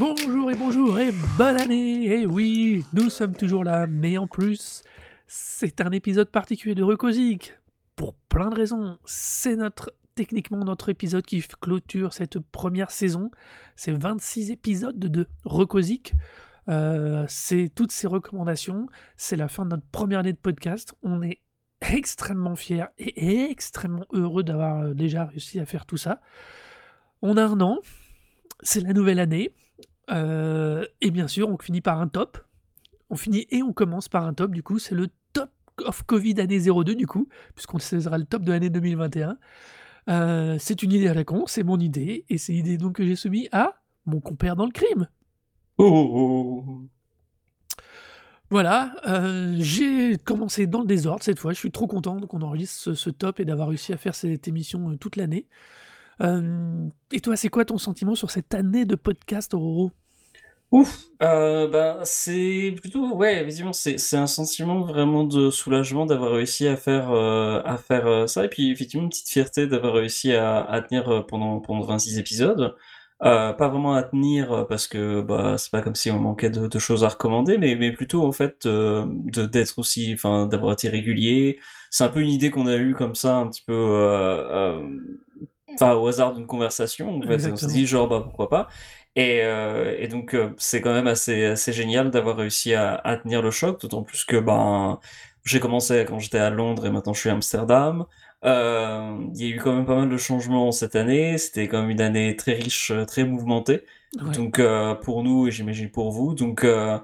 Bonjour et bonjour et bonne année. Et oui, nous sommes toujours là, mais en plus, c'est un épisode particulier de Recosic. Pour plein de raisons. C'est notre techniquement notre épisode qui clôture cette première saison. C'est 26 épisodes de Recosic. Euh, c'est toutes ces recommandations. C'est la fin de notre première année de podcast. On est extrêmement fiers et extrêmement heureux d'avoir euh, déjà réussi à faire tout ça. On a un an, c'est la nouvelle année. Euh, et bien sûr, on finit par un top. On finit et on commence par un top, du coup, c'est le top of Covid année 02, du coup, puisqu'on sera le top de l'année 2021. Euh, c'est une idée à la con, c'est mon idée, et c'est l'idée donc que j'ai soumis à mon compère dans le crime. Oh, oh, oh, oh. Voilà, euh, j'ai commencé dans le désordre cette fois. Je suis trop content qu'on enregistre ce, ce, top et d'avoir réussi à faire cette émission toute l'année. Euh, et toi, c'est quoi ton sentiment sur cette année de podcast, Aurore Ouf, euh, bah, c'est plutôt, ouais, évidemment, c'est, c'est un sentiment vraiment de soulagement d'avoir réussi à faire, euh, à faire euh, ça, et puis effectivement une petite fierté d'avoir réussi à, à tenir euh, pendant, pendant 26 épisodes. Euh, pas vraiment à tenir parce que bah, c'est pas comme si on manquait de, de choses à recommander, mais, mais plutôt en fait de, d'être aussi, enfin d'avoir été régulier. C'est un peu une idée qu'on a eue comme ça, un petit peu enfin au hasard d'une conversation. En fait, on s'est dit genre bah pourquoi pas. Et, euh, et donc euh, c'est quand même assez assez génial d'avoir réussi à, à, tenir le choc, d'autant plus que ben j'ai commencé quand j'étais à Londres et maintenant je suis à Amsterdam. Euh, il y a eu quand même pas mal de changements cette année. C'était quand même une année très riche, très mouvementée. Ouais. Donc euh, pour nous et j'imagine pour vous. Donc euh,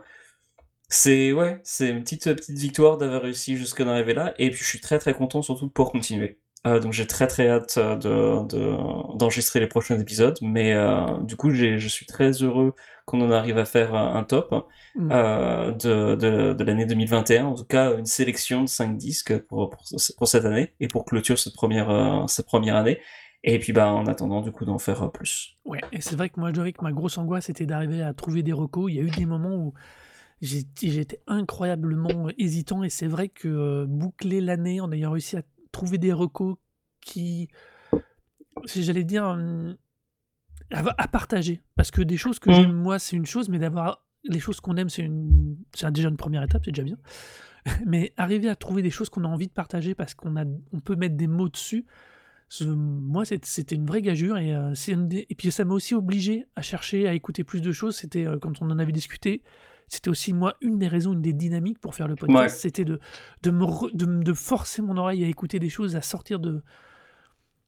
c'est ouais, c'est une petite petite victoire d'avoir réussi jusqu'à en arriver là. Et puis je suis très très content surtout pour continuer. Euh, donc j'ai très très hâte euh, de, d'enregistrer les prochains épisodes, mais euh, du coup je suis très heureux qu'on en arrive à faire un top mmh. euh, de, de, de l'année 2021, en tout cas une sélection de 5 disques pour, pour, pour, cette année et pour clôturer cette première, cette première année. Et puis bah, en attendant du coup d'en faire plus. Ouais, et c'est vrai que moi je dirais que ma grosse angoisse c'était d'arriver à trouver des recos. Il y a eu des moments où j'étais incroyablement hésitant et c'est vrai que boucler l'année en ayant réussi à trouver des recos qui, si j'allais dire, à, à, partager. Parce que des choses que mmh. j'aime moi, c'est une chose, mais d'avoir les choses qu'on aime, c'est une, c'est déjà une première étape, c'est déjà bien. mais arriver à trouver des choses qu'on a envie de partager parce qu'on a, on peut mettre des mots dessus. Moi, c'était une vraie gageure et, euh, des... et puis ça m'a aussi obligé à chercher, à écouter plus de choses. C'était euh, quand on en avait discuté, c'était aussi moi une des raisons, une des dynamiques pour faire le podcast, ouais. c'était de, de, me de, de, forcer mon oreille à écouter des choses, à sortir de,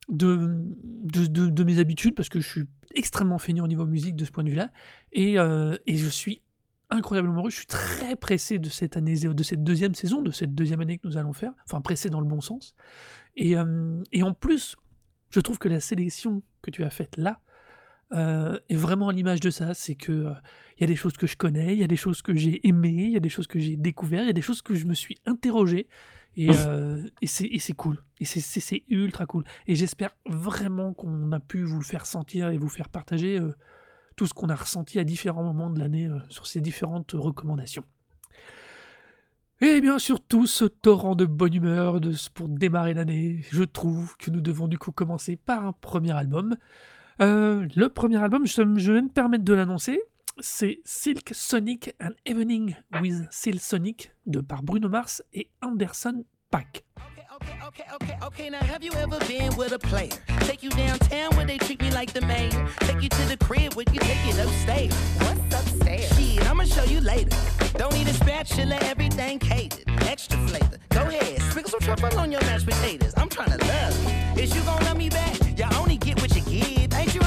de, de, de, mes habitudes, parce que je suis extrêmement feignant au niveau musique de ce point de vue-là, et, euh, et je suis incroyablement heureux, je suis très pressé de cette année, de cette deuxième saison, de cette deuxième année que nous allons faire, enfin pressé dans le bon sens, et, euh, et en plus, je trouve que la sélection que tu as faite là, euh, est vraiment à l'image de ça. C'est que il euh, y a des choses que je connais, il y a des choses que j'ai aimées, il y a des choses que j'ai découvertes, il y a des choses que je me suis interrogé. Et, euh, et c'est cool. Et c'est ultra cool. Et j'espère vraiment qu'on a pu vous le faire sentir et vous faire partager tout ce qu'on a ressenti à différents moments de l'année sur ces différentes recommandations. Et bien surtout ce torrent de bonne humeur de, pour démarrer l'année, je trouve que nous devons du coup commencer par un premier album. Euh, le premier album, je, je, vais me permettre de l'annoncer, c'est Silk Sonic and Evening with Silk Sonic de par Bruno Mars et Anderson Paak. Okay, okay, okay, okay. Now, have you ever been with a player? Take you downtown where they treat me like the mayor. Take you to the crib where you take it upstairs. What's upstairs? Shit, I'ma show you later. Don't need a spatula, everything catered. Extra flavor. Go ahead, sprinkle some truffle on your mashed potatoes. I'm trying to love. Is you gonna love me back? You only get what you give. Ain't you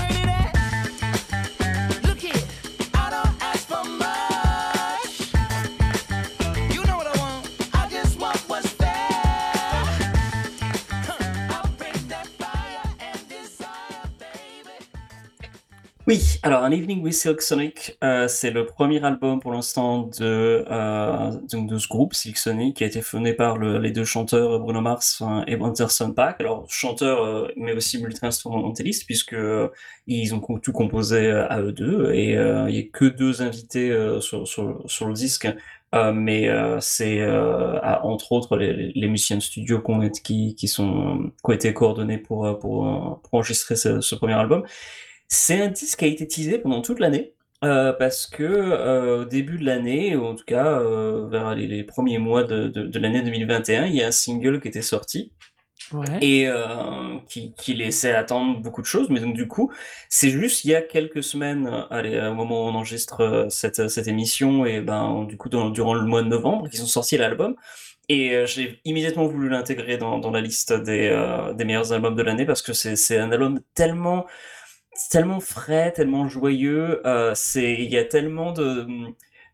Oui, alors An Evening with Silk Sonic, euh, c'est le premier album pour l'instant de, euh, de, ce groupe Silk Sonic qui a été fondé par les deux chanteurs Bruno Mars et Anderson Paak. Alors chanteur euh, mais aussi multi-instrumentaliste puisque ils ont tout composé à eux deux et il n'y a que deux invités sur, sur, le disque. mais c'est entre autres les, les, musiciens de studio qui, qui, sont, qui ont été coordonnés pour, pour, enregistrer ce premier album. C'est un disque qui a été teasé pendant toute l'année, euh, parce que euh, au début de l'année, ou en tout cas euh, vers les, premiers mois de, de, l'année 2021, il y a un single qui était sorti. Et qui, qui, laissait attendre beaucoup de choses, mais donc du coup, c'est juste il y a quelques semaines, allez, au moment où on enregistre cette, cette émission, et ben du coup durant le mois de novembre, qu'ils ont sorti l'album, et j'ai immédiatement voulu l'intégrer dans, dans, la liste des, des meilleurs albums de l'année parce que c'est un album tellement tellement frais, tellement joyeux. Euh, il y a tellement de,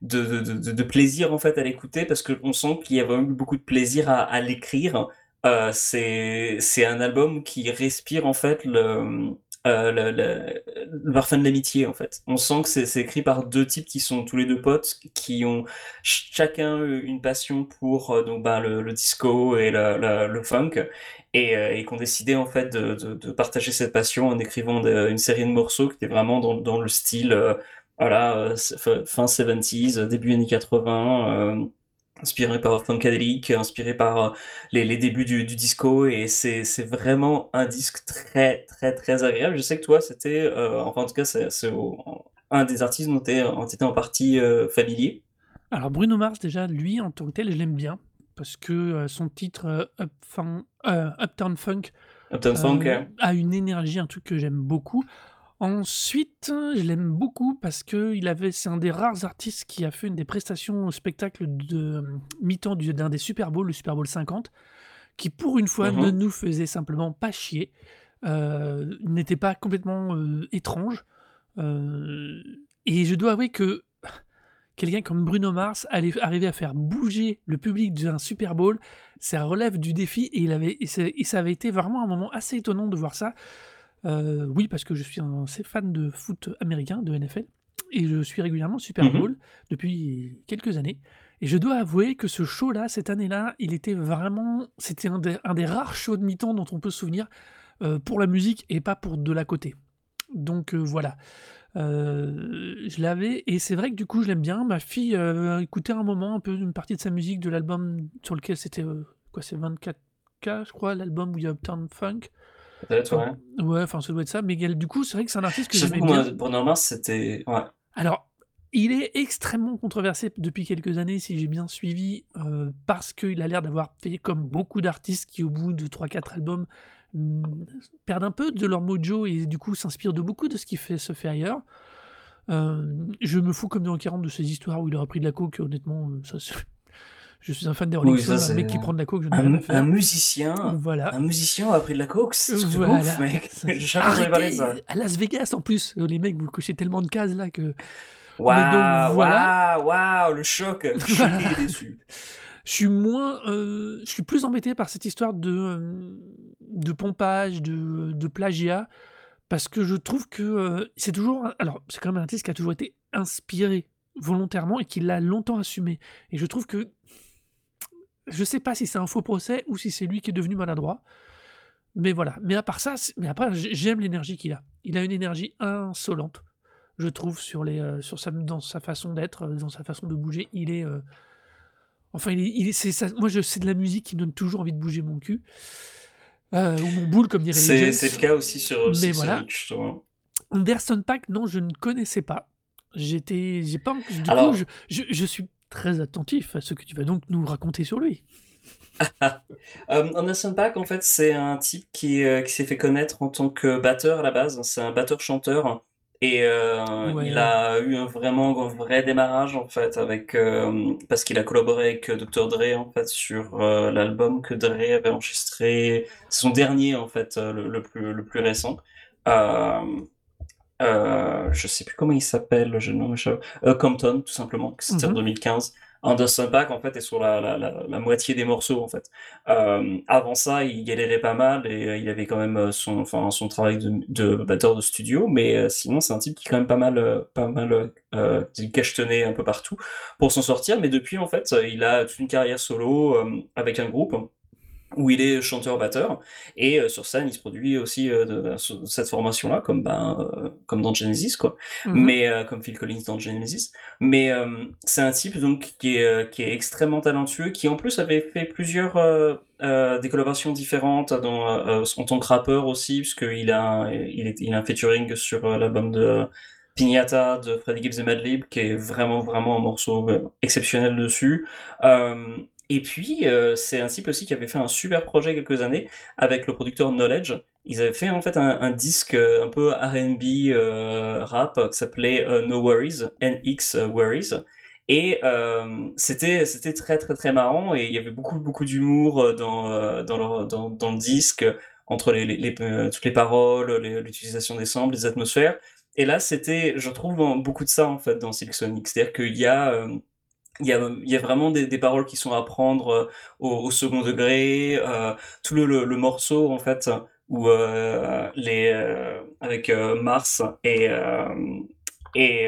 de, plaisir en fait à l'écouter parce qu'on sent qu'il y a vraiment beaucoup de plaisir à, l'écrire. Euh, c'est, un album qui respire en fait le, euh, le, le, parfum de l'amitié en fait. On sent que c'est écrit par deux types qui sont tous les deux potes, qui ont chacun une passion pour donc bah, le, disco et le, le funk, et, euh, et qui ont décidé en fait de, partager cette passion en écrivant une série de morceaux qui étaient vraiment dans, le style voilà fin 70s, début années 80 inspiré par Funkadelic, inspiré par euh, les, les débuts du, disco, et c'est vraiment un disque très, très, très agréable. Je sais que toi, c'était, euh, enfin, en tout cas, c'est un des artistes dont tu étais en partie euh, familier. Alors, Bruno Mars, déjà, lui, en tant que tel, je l'aime bien, parce que son titre Up, Uptown Funk, Uptown Funk a une énergie, un truc que j'aime beaucoup. Ensuite, je l'aime beaucoup parce que il avait c'est un des rares artistes qui a fait une des prestations au spectacle de mi-temps d'un des Super Bowls, le Super Bowl 50, qui pour une fois ne mmh nous faisait simplement pas chier, euh, n'était pas complètement, euh, étrange, euh, et je dois avouer que quelqu'un comme Bruno Mars allait arriver à faire bouger le public d'un Super Bowl, ça relève du défi et il avait et ça avait été vraiment un moment assez étonnant de voir ça. Euh, oui, parce que je suis un assez fan de foot américain, de NFL, et je suis régulièrement Super mmh Bowl depuis quelques années. Et je dois avouer que ce show-là, cette année-là, il était vraiment, c'était un, des, rares shows de mi-temps dont on peut se souvenir euh, pour la musique et pas pour de la côté. Donc euh, voilà. Je l'avais et c'est vrai que du coup je l'aime bien. Ma fille a écouté un moment un peu une partie de sa musique de l'album sur lequel c'était quoi c'est 24K je crois l'album où il y a Uptown Funk. Peut-être, ouais. Ouais, enfin, ça doit être ça. Mais du coup, c'est vrai que c'est un artiste que j'aimais bien. Bruno Mars, c'était. Ouais. Alors, il est extrêmement controversé depuis quelques années, si j'ai bien suivi, euh, parce qu'il a l'air d'avoir fait comme beaucoup d'artistes qui, au bout de 3-4 albums, perdent un peu de leur mojo et du coup s'inspirent de beaucoup de ce qui fait, se fait ailleurs. Euh, je me fous comme dans 40 de ces histoires où il aurait pris de la coke, honnêtement, euh, ça je suis un fan des Rolling Stones, un mec qui prend de la coke, je un, un musicien, voilà. un musicien a pris de la coke, c'est voilà. ouf, mec. Ça. À Las Vegas, en plus, les mecs, vous cochez tellement de cases là que. Waouh, voilà. waouh, le choc. Je suis déçu. Je suis moins, euh, je suis plus embêté par cette histoire de, euh, de pompage, de, de plagiat, parce que je trouve que euh, c'est toujours, alors c'est quand même un artiste qui a toujours été inspiré volontairement et qui l'a longtemps assumé. Et je trouve que je sais pas si c'est un faux procès ou si c'est lui qui est devenu maladroit. Mais voilà. Mais à part ça, mais après, j'aime l'énergie qu'il a. Il a une énergie insolente, je trouve, sur les, sur sa, dans sa façon d'être, dans sa façon de bouger. Il est, enfin, il c'est ça. Moi, je, c'est de la musique qui me donne toujours envie de bouger mon cul ou mon boule, comme dirait les C'est le cas aussi sur. Mais voilà. Anderson Pack, non, je ne connaissais pas. J'étais, j'ai pas. Du coup, je, je, je suis très attentif à ce que tu vas donc nous raconter sur lui. euh, Anderson Paak, en fait, c'est un type qui, euh, qui s'est fait connaître en tant que batteur à la base. C'est un batteur-chanteur. Et euh, il a eu un vraiment un vrai démarrage en fait avec euh, parce qu'il a collaboré avec Dr Dre en fait sur l'album que Dre avait enregistré, son dernier en fait le, plus le plus récent. Euh, je sais plus comment il s'appelle, homme, euh, Compton, tout simplement, c'était en 2015. Anderson .Paak en fait est sur la la la moitié des morceaux en fait. Hem, avant ça, il galérait pas mal et heu, il avait quand même, heu, son enfin son travail de batteur de studio, mais sinon c'est un type qui est quand même pas mal, pas mal, un peu partout pour s'en sortir. Mais depuis en fait, il a toute une carrière solo, avec un groupe où il est chanteur-batteur et heu, sur scène, il se produit aussi, heu, de ce cette formation-là comme, ben, heu, comme dans Genesis quoi, Mmh mh. mais heu, comme Phil Collins dans Genesis. Mais c'est un type donc qui est, qui est extrêmement talentueux, qui en plus avait fait plusieurs, des collaborations différentes dans, en tant que rappeur aussi, puisqu'il a un il est il a un featuring sur, l'album de Piñata de Freddie Gibbs et Madlib, qui est vraiment, vraiment un morceau, exceptionnel dessus. Et puis, heu, c'est un type aussi qui avait fait un super projet quelques années avec le producteur Knowledge. Ils avaient fait en fait un disque, heu, un peu R&B, heu, rap qui s'appelait, No Worries, NX Worries et c'était c'était très, très, très marrant et il y avait beaucoup, beaucoup d'humour, dans, dans le disque, entre toutes les paroles, les l'utilisation des samples, des atmosphères et là, c'était je trouve beaucoup de ça en fait dans Silk Sonic. C'est-à-dire qu'il y a, il y a, il y a vraiment des paroles qui sont à prendre, heu, au second degré, heu, tout le morceau en fait où, heu, les, avec, Mars et et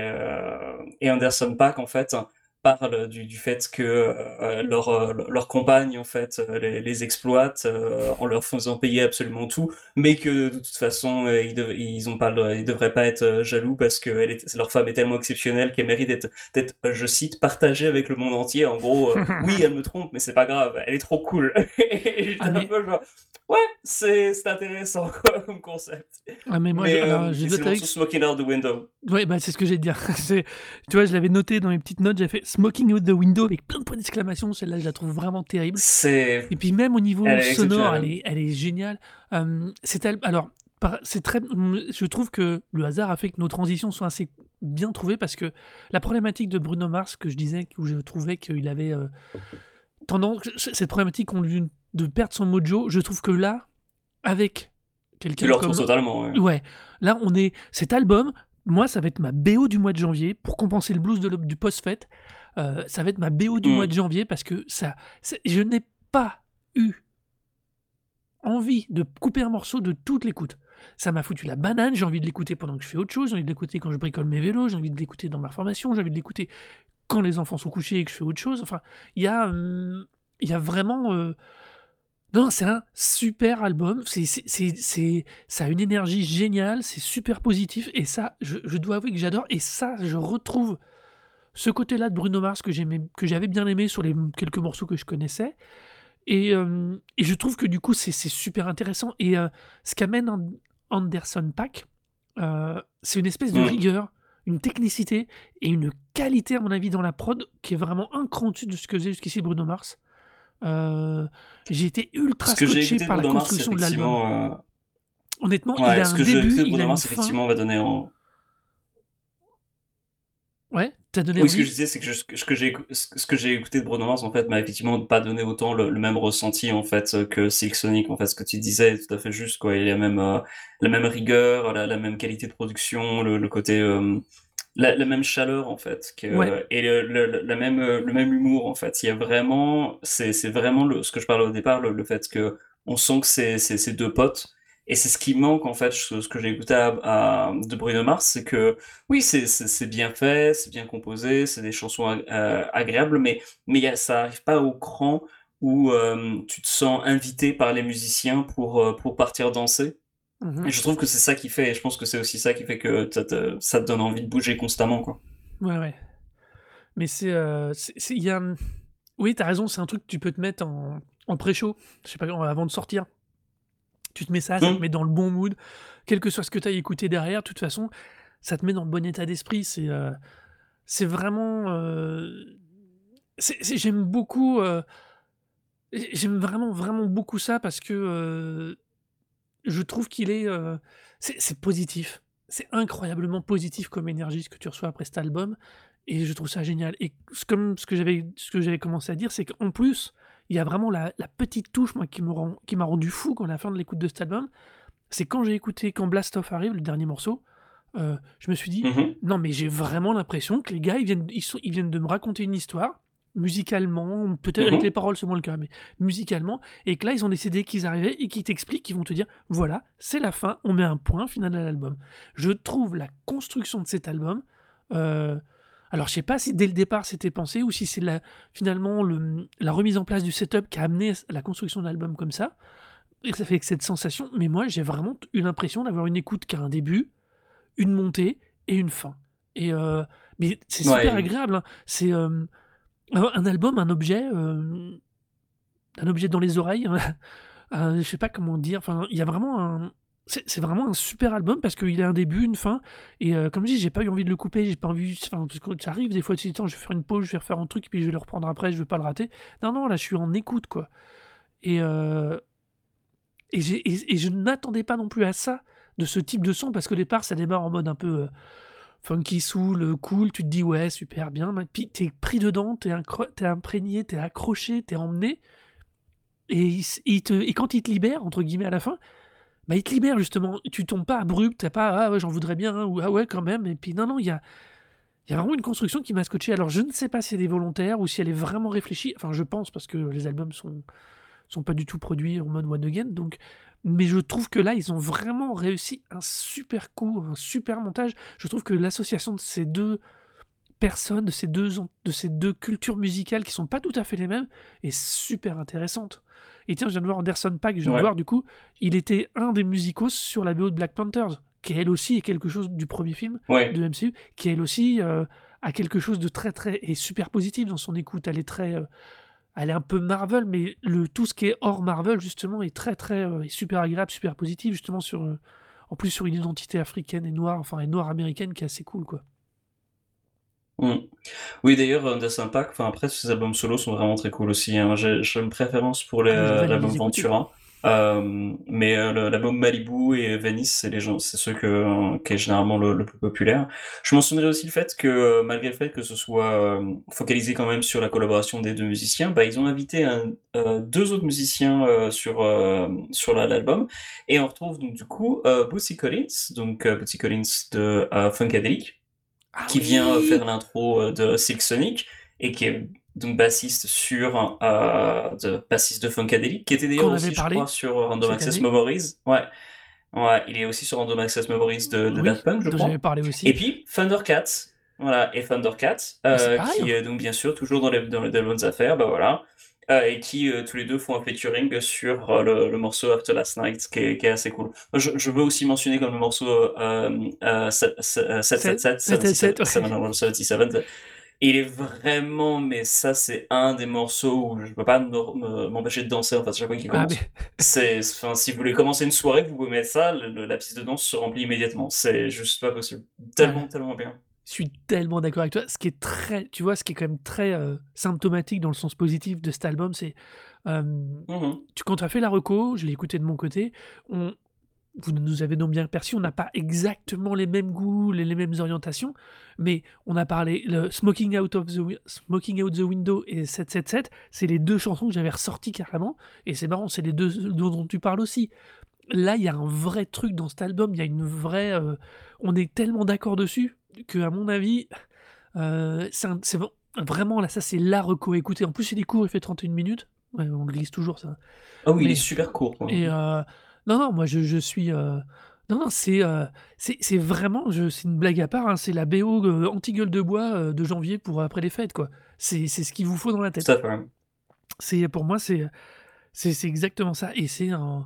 et Anderson .Paak en fait parlent du du fait que, heu, leur, heu, leur compagne en fait, heu, les les exploite, heu, en leur faisant payer absolument tout, mais que de toute façon, heu, ils dev ils ont pas ils devraient pas être, jaloux parce est leur femme est tellement exceptionnelle qu'elle mérite d'être je cite: «partagée avec le monde entier». En gros, oui, elle me trompe, mais c'est pas grave, elle est trop cool et j'étais Ah un mais peu genre: «Ouais, c'est c'est intéressant quoi comme concept». Ah mais moi Mais c'est morceau que c Smoking Out the Window. Ouais, bah, c'est ce que j'allais te dire. C'est tu vois, je l'avais noté dans mes petites notes, j'avais fait: «Smoking Out the Window» avec plein de points d'exclamation. Celle-là, je la trouve vraiment terrible C'est et puis même au niveau sonore, elle est elle est géniale. Hem, cet al alors c'est très mmh, je trouve que le hasard a fait que nos transitions sont assez bien trouvées parce que la problématique de Bruno Mars que je disais, où je trouvais qu'il avait, heu, tendance cette problématique qu'on lui de perdre son mojo, je trouve que là, avec quelqu'un comme totalement, ouais. ouais, là, on est cet album, moi, ça va être ma BO du mois de janvier pour compenser le blues de du post-fête. Heu, ça va être ma BO du mois Mmh. de janvier parce que ça je n'ai pas eu envie de couper un morceau de toute l'écoute. Ça m'a foutu la banane, j'ai envie de l'écouter pendant que je fais autre chose, j'ai envie de l'écouter quand je bricole mes vélos, j'ai envie de l'écouter dans ma formation, j'ai envie de l'écouter quand les enfants sont couchés et que je fais autre chose. Enfin, il y a, y a vraiment, heu non, c'est un super album. C'est c'est c'est c'est ça a une énergie géniale, c'est super positif et ça, je je dois avouer que j'adore et ça, je retrouve ce côté-là de Bruno Mars que j'aimais que j'avais bien aimé sur les, quelques morceaux que je connaissais et et je trouve que du coup, c'est super intéressant et heu, ce qu'amène An Anderson .Paak, heu, c'est une espèce de Mmh. rigueur, une technicité et une qualité à mon avis dans la prod qui est vraiment un cran de ce que faisait jusqu'ici Bruno Mars. Heu, j'ai été ultra scotché par la Bruno Mars construction de l'album. effectivement, heu Honnêtement, il ouais, a ce un que j'ai écouté début, de il a Bruno une Mars fin effectivement va donner en Ouais, tu as donné Oui, ce que je disais, c'est que je ce que j'ai ce que j'ai écouté de Bruno Mars en fait m'a effectivement pas donné autant le le même ressenti en fait, que Silk Sonic en fait. Ce que tu disais est tout à fait juste quoi. Il y a même, heu, la même rigueur, la la même qualité de production, le le côté, hem, la la même chaleur en fait Ouais. que et le la même, heu, le même humour en fait. Il y a vraiment c'est vraiment le ce que je parlais au départ, le le fait qu'on sent que c'est 2 potes et c'est ce qui manque en fait, ce ce que j'ai écouté à à de Bruno Mars, c'est que oui, c'est bien fait, c'est bien composé, c'est des chansons ag heu, agréables, mais mais y a ça arrive pas au cran où, hem, tu te sens invité par les musiciens pour, pour partir danser Mmh et mh. je trouve que c'est ça qui fait et je pense que c'est aussi ça qui fait que ça te ça te donne envie de bouger constamment, quoi. Ouais, ouais. Mais c'est, il y a, mmh oui, tu as raison, c'est un truc que tu peux te mettre en en pré-show, je sais pas, en avant de sortir. Tu te mets ça, ça te Mmh. met dans le bon mood, quel que soit ce que tu ailles écouter derrière, de toute façon, ça te met dans le bon état d'esprit. C'est, heu, c'est vraiment, c'est j'aime beaucoup, heu, j j'aime vraiment, vraiment beaucoup ça parce que, je trouve qu'il est, heu, c'est positif. C'est incroyablement positif comme énergie ce que tu reçois après cet album et je trouve ça génial et comme ce que j'avais ce que j'avais commencé à dire, c'est qu'en plus, il y a vraiment la la petite touche, moi, qui me rend qui m'a rendu fou quand à la fin de l'écoute de cet album, c'est quand j'ai écouté quand Blast Off arrive, le dernier morceau, heu, je me suis dit: Mmh mh. «Non, mais j'ai vraiment l'impression que les gars, ils viennent ils sont ils viennent de me raconter une histoire, musicalement, peut-être avec Mmh les paroles c'est moins le cas, mais musicalement et que là ils ont décidé qu'ils arrivaient et qu'ils t'expliquent, qu'ils vont te dire: «Voilà, c'est la fin, on met un point final à l'album». Je trouve la construction de cet album, heu, alors je sais pas si dès le départ c'était pensé ou si c'est finalement le, la remise en place du setup qui a amené la construction de l'album comme ça et ça fait que cette sensation, mais moi j'ai vraiment eu l'impression d'avoir une écoute qui a un début, une montée et une fin et heu, mais c'est super agréable, hein. C'est, hem, un un album, un objet, hem, un objet dans les oreilles, heu, je sais pas comment dire, il y a vraiment un c'est vraiment un super album parce qu'il a un début, une fin. Et heu, comme je dis, j'ai pas eu envie de le couper, j'ai pas envie enfin, parce que ça arrive des fois, tu dis: «Attends, je vais faire une pause, je vais refaire un truc, puis je vais le reprendre après, je veux pas le rater». Non, non, là, je suis en écoute, quoi. Et et et je n'attendais pas non plus à ça, de ce type de son parce qu'au départ, ça démarre en mode un peu, funky soul, cool, tu te dis: «Ouais, super bien», puis tu es pris dedans, tu es incre tu es imprégné, tu es accroché, tu es emmené et et quand il te «libère» entre guillemets à la fin, bah, il te libère justement. Tu tombes pas abrupt, tu as pas: «Ah ouais, j'en voudrais bien» ou «Ah ouais, quand même» et puis non, non, il y a y a vraiment une construction qui m'a scotché. Alors je ne sais pas si elle est volontaire ou si elle est vraiment réfléchie. Enfin, je pense parce que les albums sont sont pas du tout produits en mode one again donc mais je trouve que là, ils ont vraiment réussi un super coup, un super montage. Je trouve que l'association de ces 2 personnes, de ces 2 en de ces 2 cultures musicales qui sont pas tout à fait les mêmes, est super intéressante et tiens, je viens de voir Anderson .Paak, je viens de Ouais. voir du coup, il était un des musicos sur la BO de Black Panthers, qui elle aussi est quelque chose du premier film Ouais. de MCU, qui elle aussi, heu, a quelque chose de très, très est super positif dans son écoute. Elle est très, heu, elle est un peu Marvel, mais le tout ce qui est hors Marvel justement est très, très, est super agréable, super positif justement sur, heu, en plus sur une identité africaine et noire, enfin et noire américaine qui est assez cool, quoi. Mmh. Oui, d'ailleurs, Anderson .Paak, enfin après ses albums solo sont vraiment très cool aussi, hein. J'ai une préférence pour les, Ah l'album. Ventura, hem, mais le l'album Malibu et Venice, c'est les gens c'est ceux que qui est généralement le le plus populaire. Je mentionnerai aussi le fait que, malgré le fait que ce soit, focalisé quand même sur la collaboration des 2 musiciens, bah, ils ont invité un 2 autres musiciens, sur, sur la l'album et on retrouve donc du coup, Bootsy Collins, donc Bootsy Collins de, Funkadelic Ah qui vient, faire l'intro, de Silk Sonic et qui est donc bassiste sur, heu, de bassiste de Funkadelic, qui était d'ailleurs aussi, je crois, parlé sur, Random Access. Memories. Ouais, ouais, il est aussi sur Random Access Memories de de Oui, Daft Punk, je crois parlé et aussi. puis Thundercats, voilà et Thundercats, Bah, pareil, qui hein. est donc bien sûr toujours dans les dans les bonnes affaires, bah, voilà, et qui, tous les 2 font un featuring sur, le le morceau After Last Night qui est qui est assez cool. Je je veux aussi mentionner comme le morceau, heu, hem, heu, se se heu, C'est 777, sept sept 77 sept, ouais. 777, il est vraiment mais ça, c'est un des morceaux où je peux pas me me m'empêcher de danser, en fait, chaque fois qu'il Ah commence. mais C'est enfin, si vous voulez commencer une soirée, vous pouvez mettre ça, le la piste de danse se remplit immédiatement. C'est juste pas possible. Tellement, tellement bien. Je suis tellement d'accord avec toi. Ce qui est très tu vois, ce qui est quand même très, heu, symptomatique dans le sens positif de cet album, c'est, hem, Mmh mh. tu quand tu as fait la reco, je l'ai écouté de mon côté, on vous nous avez donc bien perçus, on n'a pas exactement les mêmes goûts, les les mêmes orientations, mais on a parlé le Smoking Out of the Smoking Out the Window et 777, c'est les 2 chansons que j'avais ressorties carrément et c'est marrant, c'est les 2 dont dont tu parles aussi. Là, il y a un vrai truc dans cet album, il y a une vraie, heu, on est tellement d'accord dessus qu'à mon avis, heu, c'est vraiment là, ça c'est la reco à écouter. En plus, il est court, il fait 31 minutes. Ouais, on glisse toujours ça. Ah oui, il est super court, quoi. et heu, non, non, moi je je suis, heu, non, non, c'est, heu, c'est c'est vraiment je c'est une blague à part, hein, c'est la BO, heu, anti-gueule de bois, de janvier pour après les fêtes, quoi. C'est c'est ce qu'il vous faut dans la Tout tête. à fait. C'est pour moi, c'est, c'est c'est exactement ça et c'est un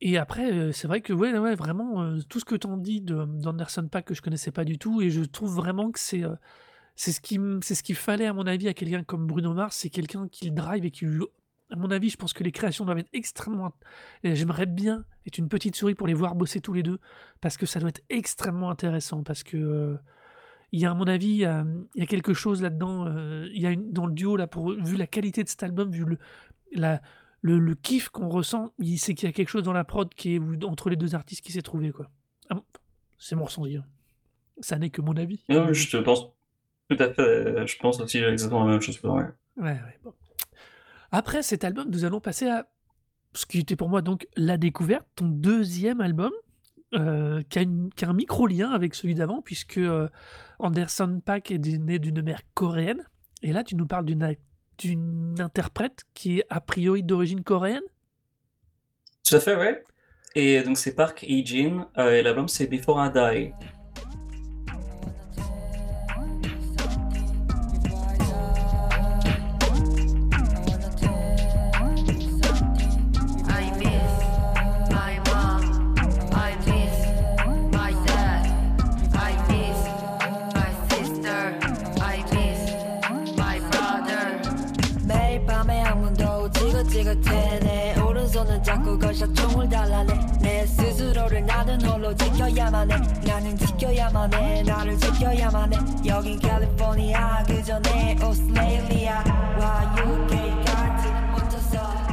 et après, c'est vrai que ouais, ouais, vraiment, tout ce que tu en dis de d'Anderson .Paak que je connaissais pas du tout et je trouve vraiment que c'est, c'est ce qui m c'est ce qu'il fallait à mon avis à quelqu'un comme Bruno Mars. C'est quelqu'un qui le drive et qui le à mon avis, je pense que les créations doivent être extrêmement j'aimerais bien être une petite souris pour les voir bosser tous les 2 parce que ça doit être extrêmement intéressant parce que, heu, il y a à mon avis, il y a, mmh, il y a quelque chose là-dedans, heu, il y a une dans le duo là pour vu la qualité de cet album, vu le la le le kiff qu'on ressent, c'est qu'il y a quelque chose dans la prod qui est entre les 2 artistes qui s'est trouvé, quoi. Ah c'est mon ressenti, hein. Ça n'est que mon avis, Non, je te pense tout à fait, je pense aussi exactement la même chose ouais. Ouais, ouais, bon. Après cet album, nous allons passer à ce qui était pour moi donc la découverte, ton 2e album, heu, qui a un micro lien avec celui d'avant puisque, heu, Anderson .Paak est né d'une mère coréenne et là, tu nous parles d'une d'une interprète qui est a priori d'origine coréenne? Tout à fait, ouais. Et donc c'est Park Hee-jin, euh, et l'album c'est Before I Die.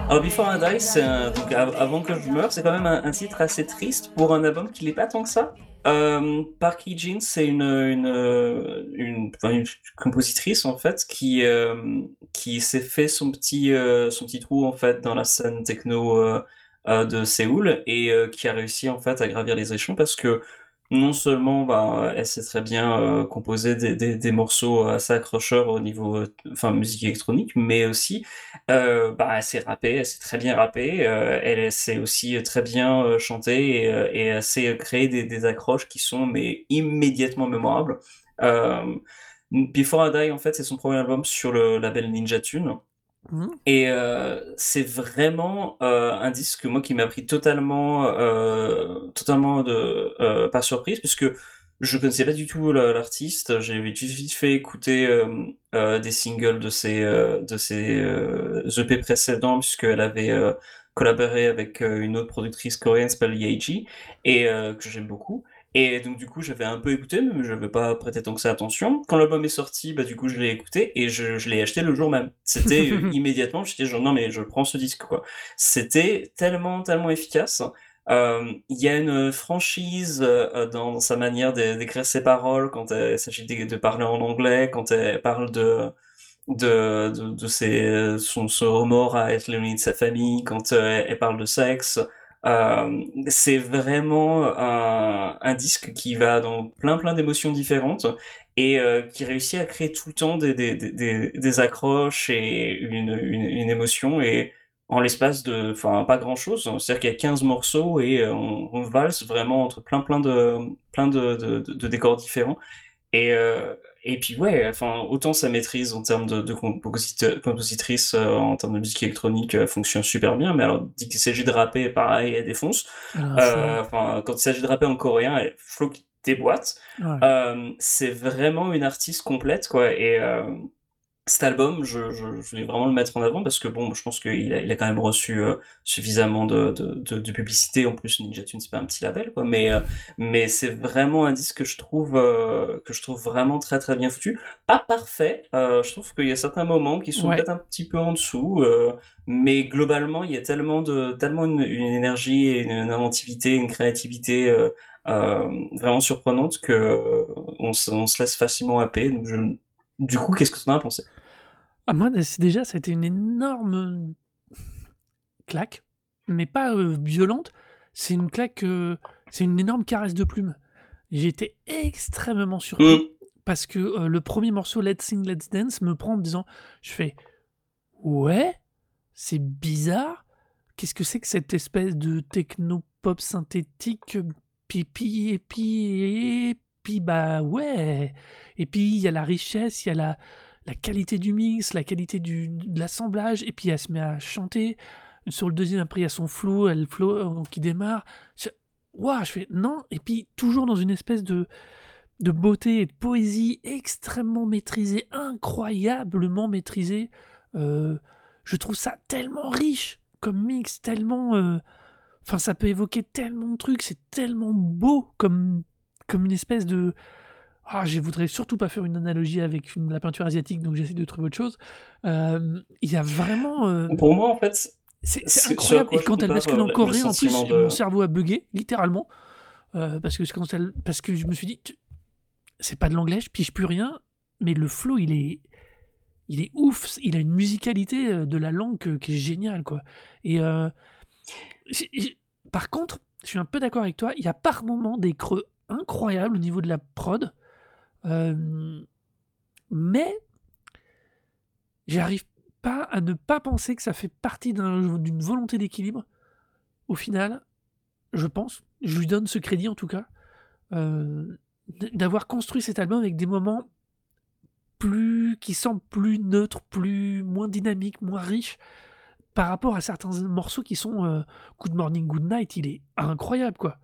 Alors Before I Die, c'est donc avant que je meure, c'est quand même un, titre assez triste pour un album qui n'est pas tant que ça. Euh, Park Hee-jin, c'est une une, une, compositrice en fait qui euh, qui s'est fait son petit euh, son petit trou en fait dans la scène techno euh, euh, de Séoul et qui a réussi en fait à gravir les échelons parce que non seulement bah, elle sait très bien euh, composer des, des, morceaux assez accrocheurs au niveau euh, enfin musique électronique mais aussi euh, bah, elle sait rapper elle sait très bien rapper euh, elle sait aussi très bien euh, chanter et, et, elle sait créer des, des, accroches qui sont mais immédiatement mémorables. Before I Die en fait c'est son premier album sur le label Ninja Tune Mmh. Et euh, c'est vraiment euh, un disque moi qui m'a pris totalement, euh, totalement par surprise puisque je connaissais pas du tout l'artiste. J'ai juste vite fait écouter des singles de ses de ses EP précédents puisqu'elle avait collaboré avec une autre productrice coréenne s'appelle Yeji et que j'aime beaucoup. Et donc du coup j'avais un peu écouté, mais je n'avais pas prêté tant que ça attention. Quand l'album est sorti, bah du coup je l'ai écouté et je, je l'ai acheté le jour même. C'était immédiatement, j'étais genre non mais je prends ce disque quoi. C'était tellement tellement efficace. Euh, il y a une franchise euh, dans, sa manière d'écrire ses paroles quand il s'agit de, parler en anglais, quand elle parle de de, de, de ses, son, son remords à être l'éloigné de sa famille, quand euh, elle parle de sexe. Euh, c'est vraiment un, un, disque qui va dans plein plein d'émotions différentes et euh, qui réussit à créer tout le temps des, des, des, des accroches et une, une, une, émotion et en l'espace de enfin pas grand chose c'est à dire qu'il y a 15 morceaux et euh, on, on, valse vraiment entre plein plein de plein de, de, de décors différents et euh, et puis ouais, enfin autant sa maîtrise en termes de, de compositrice, euh, en termes de musique électronique euh, fonctionne super bien, mais alors dès qu'il s'agit de rapper, pareil, elle défonce. Ah, euh, enfin quand il s'agit de rapper en coréen, elle flotte des boîtes. Ouais. c'est vraiment une artiste complète quoi et cet album, je, je, je, voulais vraiment le mettre en avant parce que bon, je pense qu'il a, il a quand même reçu euh, suffisamment de, de, de, publicité. En plus, Ninja Tune, c'est pas un petit label, quoi. Mais, euh, mais c'est vraiment un disque que je trouve euh, que je trouve vraiment très très bien foutu. Pas parfait. je trouve qu'il y a certains moments qui sont ouais. peut-être un petit peu en dessous, mais globalement, il y a tellement de tellement une, une énergie, et une, une, inventivité, une créativité. vraiment surprenante que on, se, on se laisse facilement happer. Donc je, du coup, qu'est-ce que tu en as pensé? Ah, Moi, déjà, ça a été une énorme claque, mais pas euh, violente. C'est une claque, euh, c'est une énorme caresse de plume. J'ai été extrêmement surpris mmh. parce que euh, le premier morceau, Let's Sing, Let's Dance, me prend en me disant, je fais, ouais, c'est bizarre. Qu'est-ce que c'est que cette espèce de techno-pop synthétique pipi et puis bah ouais. Et puis il y a la richesse, il y a la, la qualité du mix, la qualité du, de l'assemblage, et puis elle se met à chanter. Sur le deuxième, après, il y a son flow, elle flow euh, qui démarre. Waouh, je fais non. Et puis toujours dans une espèce de, de beauté et de poésie extrêmement maîtrisée, incroyablement maîtrisée. Euh, je trouve ça tellement riche comme mix, tellement. Euh, enfin, ça peut évoquer tellement de trucs, c'est tellement beau comme comme une espèce de. Ah, je voudrais surtout pas faire une analogie avec une, la peinture asiatique, donc j'essaie de trouver autre chose. Euh, il y a vraiment. Euh, Pour moi, en fait. C'est incroyable. Et quand elle bascule en coréen, en plus, de... mon cerveau a bugué, littéralement. Euh, parce, que quand elle, parce que je me suis dit, c'est pas de l'anglais, je pige plus rien, mais le flow, il est, il est ouf. Il a une musicalité euh, de la langue qui est géniale, quoi. Et euh, par contre, je suis un peu d'accord avec toi, il y a par moments des creux incroyable au niveau de la prod. Euh, mais j'arrive pas à ne pas penser que ça fait partie d'un d'une volonté d'équilibre. Au final, je pense, je lui donne ce crédit en tout cas, heu, d'avoir construit cet album avec des moments plus qui semblent plus neutres, plus moins dynamiques, moins riches par rapport à certains morceaux qui sont, heu, Good Morning Good Night, il est incroyable quoi.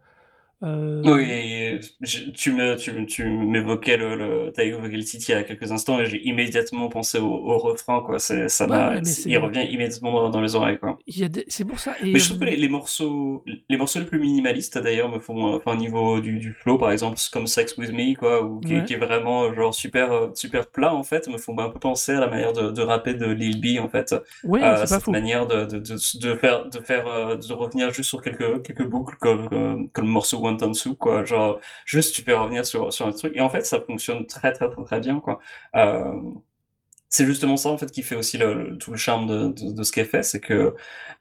Heu Oui, je tu me tu tu m'évoquais le le tu as évoqué le titre il y a quelques instants et j'ai immédiatement pensé au au refrain quoi, ça ouais, il revient immédiatement dans dans les oreilles quoi. il y a des c'est pour ça et Mais je trouve que les hem les morceaux les morceaux les plus minimalistes d'ailleurs me font, enfin au niveau du du flow par exemple, comme Sex With Me quoi ou qui est ouais, qui est vraiment genre super, super plat en fait, me font un peu penser à la manière de de rapper de Lil B en fait. c'est pas cette faux. manière de de faire de faire, heu, de revenir juste sur quelques quelques boucles comme, heu, comme le morceau One Ton Soup quoi, genre juste tu fais revenir sur sur un truc et en fait ça fonctionne très, très, très, très bien quoi. Hem, c'est justement ça en fait qui fait aussi le tout le charme de de ce qu'elle fait, c'est que,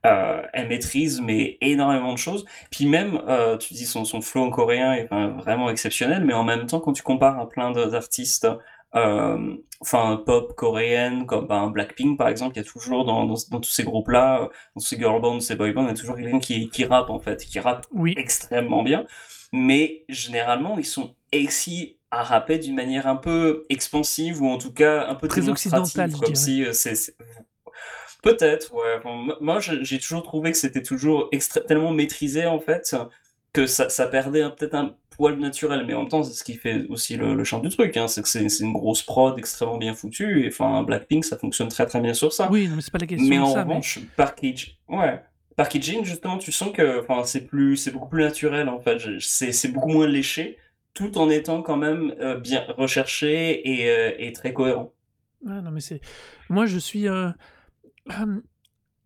heu, elle maîtrise mais énormément de choses. Puis même, heu, tu dis son son flow en coréen est vraiment exceptionnel, mais en même temps quand tu compares à plein d'artistes, enfin pop coréenne comme, ben, Blackpink par exemple, il y a toujours dans dans dans tous ces groupes-là, heu, dans ces girl bands, ces boy bands, il y a toujours quelqu'un qui qui rappe en fait, qui rappe Oui, extrêmement bien. Mais généralement, ils sont réussis à rapper d'une manière un peu expansive ou en tout cas un peu très occidental, démonstrative, je comme si, heu, c'est peut-être, ouais, moi j'ai toujours trouvé que c'était toujours tellement maîtrisé, en fait, que ça ça perdait peut-être un poil naturel. Mais en même temps, c'est ce qui fait aussi le le charme du truc, hein, c'est que c'est c'est une grosse prod extrêmement bien foutue et enfin, Blackpink, ça fonctionne très, très bien sur ça. Oui, non, mais c'est pas la Mais question de en ça, mais revanche, Parky J ouais, justement, tu sens que c'est plus c'est beaucoup plus naturel, en fait. C'est c'est beaucoup moins léché, tout en étant quand même, heu, bien recherché et heu et très cohérent. non, mais c'est moi je suis, heu, hem,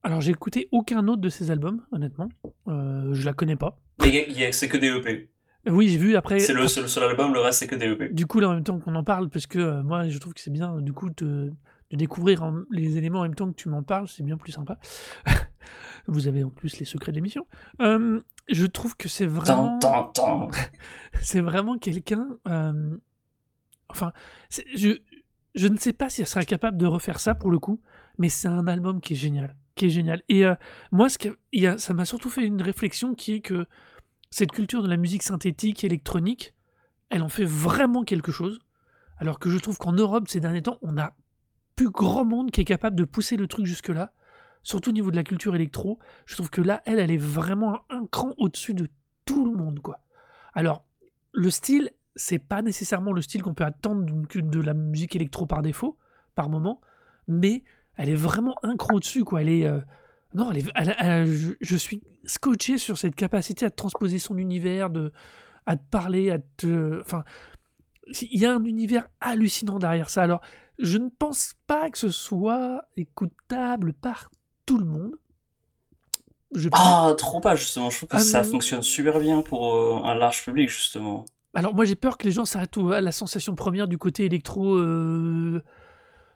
alors j'ai écouté aucun autre de ses albums, honnêtement, je la connais pas. Mais c'est que des EP. Oui, j'ai vu C'est après le seul seul album, le reste, c'est que des EP. Du coup, là, en même temps qu'on en parle, parce que, heu, moi, je trouve que c'est bien, du coup, de de découvrir en les éléments en même temps que tu m'en parles, c'est bien plus sympa. Vous avez en plus les secrets de l'émission. Hem, je trouve que c'est vraiment c'est vraiment quelqu'un, hem, enfin, c'est je je ne sais pas si elle sera capable de refaire ça pour le coup, mais c'est un album qui est génial, qui est génial et heu, moi, ce que y a ça m'a surtout fait une réflexion qui est que cette culture de la musique synthétique, électronique, elle en fait vraiment quelque chose. Alors que je trouve qu'en Europe, ces derniers temps, on a plus grand monde qui est capable de pousser le truc jusque-là, surtout au niveau de la culture électro. Je trouve que là, elle, elle est vraiment un cran au-dessus de tout le monde, quoi. Alors, le style, c'est pas nécessairement le style qu'on peut attendre de la musique électro par défaut, par moment, mais elle est vraiment un cran au-dessus, quoi. Elle est, heu, non, elle est elle elle je je suis scotché sur cette capacité à te transposer son univers, de à te parler, à te enfin, il y a un univers hallucinant derrière ça. Alors, je ne pense pas que ce soit écoutable par tout le monde. Je pense Ah, trop pas, justement, je trouve que ah ça fonctionne super bien pour, heu, un large public, justement. alors moi j'ai peur que les gens s'arrêtent au à la sensation première du côté électro, heu,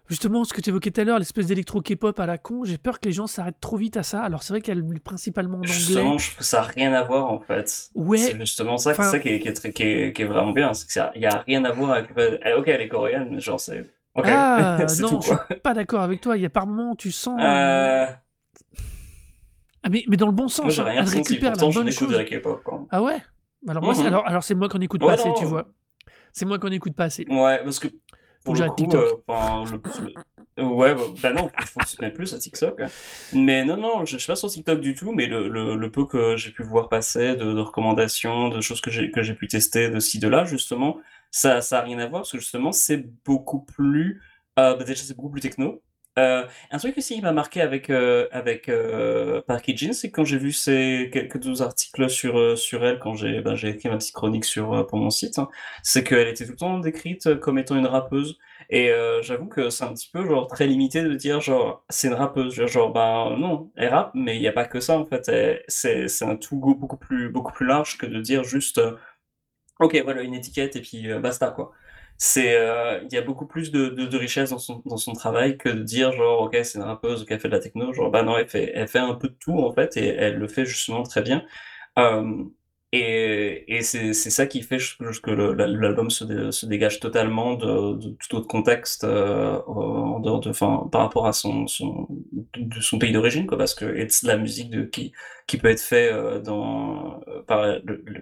justement ce que tu évoquais tout à l'heure, l'espèce d'électro K-pop à la con, j'ai peur que les gens s'arrêtent trop vite à ça. Alors c'est vrai qu'elle est principalement en anglais. Justement, je trouve que ça a rien à voir, en fait. C'est Ouais, justement ça ça qui est qui est très qui est qui est vraiment bien, c'est que ça il y a rien à voir avec le eh OK, elle est coréenne, mais genre c'est OK, ah c'est tout, non, je suis pas d'accord avec toi. Il y a par moments, tu sens, heu Heu, ah mais mais dans le bon moi, sens, j'ai hein, rien elle récupère la pourtant j'en bonne écoute de la chose. K-pop. Ah ouais? Alors moi Mmh c'est mh. alors alors c'est moi qu'on n'écoute pas Ouais, assez, tu non, vois? C'est moi qu'on n'écoute pas assez. ouais, parce que pour le coup, TikTok. le ouais, bah bah, non, te mettes plus à TikTok, hein. Mais non, non, je je suis pas sur TikTok du tout, mais le le le peu que j'ai pu voir passer de de recommandations, de choses que j'ai pu tester de ci, de là, justement, ça ça a rien à voir parce que justement, c'est beaucoup plus, heu, bah, déjà, c'est beaucoup plus techno. Heu, un truc aussi qui m'a marqué avec, heu, avec, heu, Parky Jean, c'est quand j'ai vu ces quelques 2 articles sur, heu, sur elle, quand j'ai, j'ai écrit ma petite chronique sur, pour mon site, hein, c'est qu'elle était tout le temps décrite comme étant une rappeuse et j'avoue que c'est un petit peu, genre, très limité de dire, genre: «C'est une rappeuse». Genre genre, ben, non, elle rappe, mais il y a pas que ça, en fait. C'est un tout beaucoup plus beaucoup plus large que de dire juste, «OK, voilà une étiquette et puis, basta, quoi». C'est, heu, il y a beaucoup plus de de de richesse dans son dans son travail que de dire, genre: «OK, c'est une rappeuse, qu'elle fait de la techno». Genre, bah, non, elle fait elle fait un peu de tout, en fait et elle le fait justement très bien. Hem Et, et c'est ça qui fait que l'album se, se, dégage totalement de, de, tout autre contexte euh, en dehors de, enfin, par rapport à son, son, de son pays d'origine, quoi, parce que c'est la musique de, qui, qui peut être fait euh, euh, par,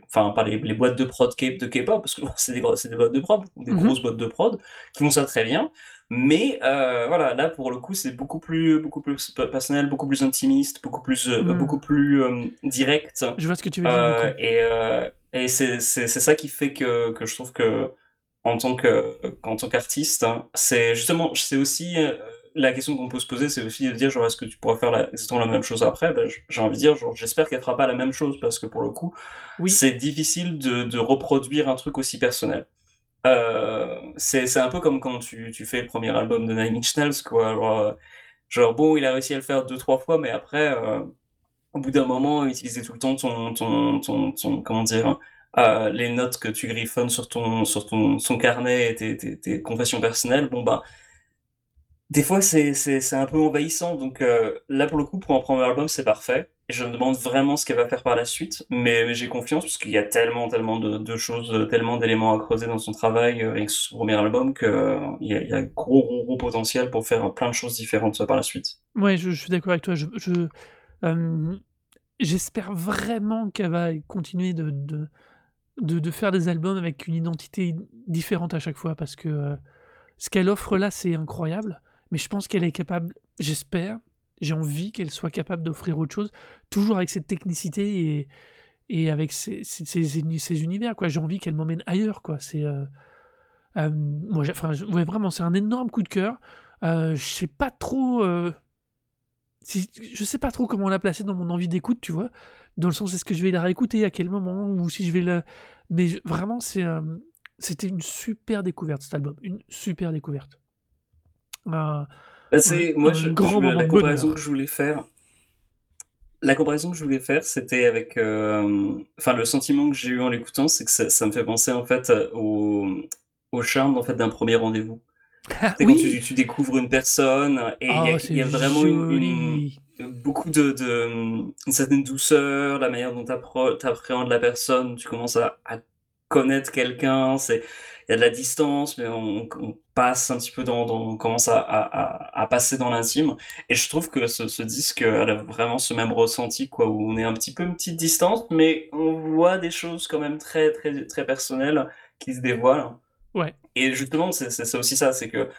enfin, par les, les, boîtes de prod de K-pop, parce que c'est des, des boîtes de prod, des mm-hmm. grosses boîtes de prod, qui font ça très bien. Mais euh, voilà, là pour le coup, c'est beaucoup plus, beaucoup plus personnel, beaucoup plus intimiste, beaucoup plus, euh, hmm. beaucoup plus euh, direct. Je vois ce que tu veux dire. et et c'est ça qui fait que, que je trouve que en tant que en tant qu'artiste, hein, c'est justement, c'est aussi la question qu'on peut se poser, c'est aussi de dire genre est-ce que tu pourras faire la, exactement la même chose après? Ben, J'ai envie de dire genre j'espère qu'elle fera pas la même chose parce que pour le coup, oui. c'est difficile de, de reproduire un truc aussi personnel. Euh, c'est un peu comme quand tu, tu, fais le premier album de Nine Inch quoi. Genre, euh, genre, bon, il a réussi à le faire deux, trois fois, mais après, euh, au bout d'un moment, utiliser tout le temps ton, ton, ton, comment dire, les notes que tu griffonnes sur ton, sur ton, son carnet et tes, tes, tes confessions personnelles, bon, bah, des fois, c'est un peu envahissant. Donc euh, là, pour le coup, pour un premier album, c'est parfait. Et je me demande vraiment ce qu'elle va faire par la suite. Mais, j'ai confiance parce qu'il y a tellement, tellement de, choses, tellement d'éléments à creuser dans son travail euh, avec son premier album qu'il euh, y, a, y gros, gros, gros potentiel pour faire plein de choses différentes par la suite. Ouais, je, suis d'accord avec toi. Je, J'espère vraiment qu'elle va continuer de, de, de, faire des albums avec une identité différente à chaque fois parce que ce qu'elle offre là, c'est incroyable mais je pense qu'elle est capable, j'espère, j'ai envie qu'elle soit capable d'offrir autre chose, toujours avec cette technicité et, et avec ses, ses, univers. Quoi. J'ai envie qu'elle m'emmène ailleurs. Quoi. C'est, euh, euh, moi, enfin, vraiment, c'est un énorme coup de cœur. Euh, je sais pas trop. Je sais pas trop comment la placer dans mon envie d'écoute, tu vois. Dans le sens, est-ce que je vais la réécouter, à quel moment, ou si je vais la. Mais vraiment, c'était une super découverte cet album. Une super découverte. Bah, c'est moi je, grand la comparaison que je voulais faire. La comparaison que je voulais faire, c'était avec, euh, enfin le sentiment que j'ai eu en l'écoutant, c'est que ça, me fait penser en fait au, au charme en fait d'un premier rendez-vous. Ah, quand tu, tu, découvres une personne et il y, a oh, vraiment une, beaucoup de, de, une certaine douceur, la manière dont tu appréhendes la personne, tu commences à, à connaître quelqu'un, c'est y a de la distance, mais on, passe un petit peu dans, on commence à, à, à passer dans l'intime. Et je trouve que ce, ce, disque elle a vraiment ce même ressenti, quoi, où on est un petit peu une petite distance, mais on voit des choses quand même très, très, très personnelles qui se dévoilent. Ouais. Et justement, c'est aussi ça, c'est que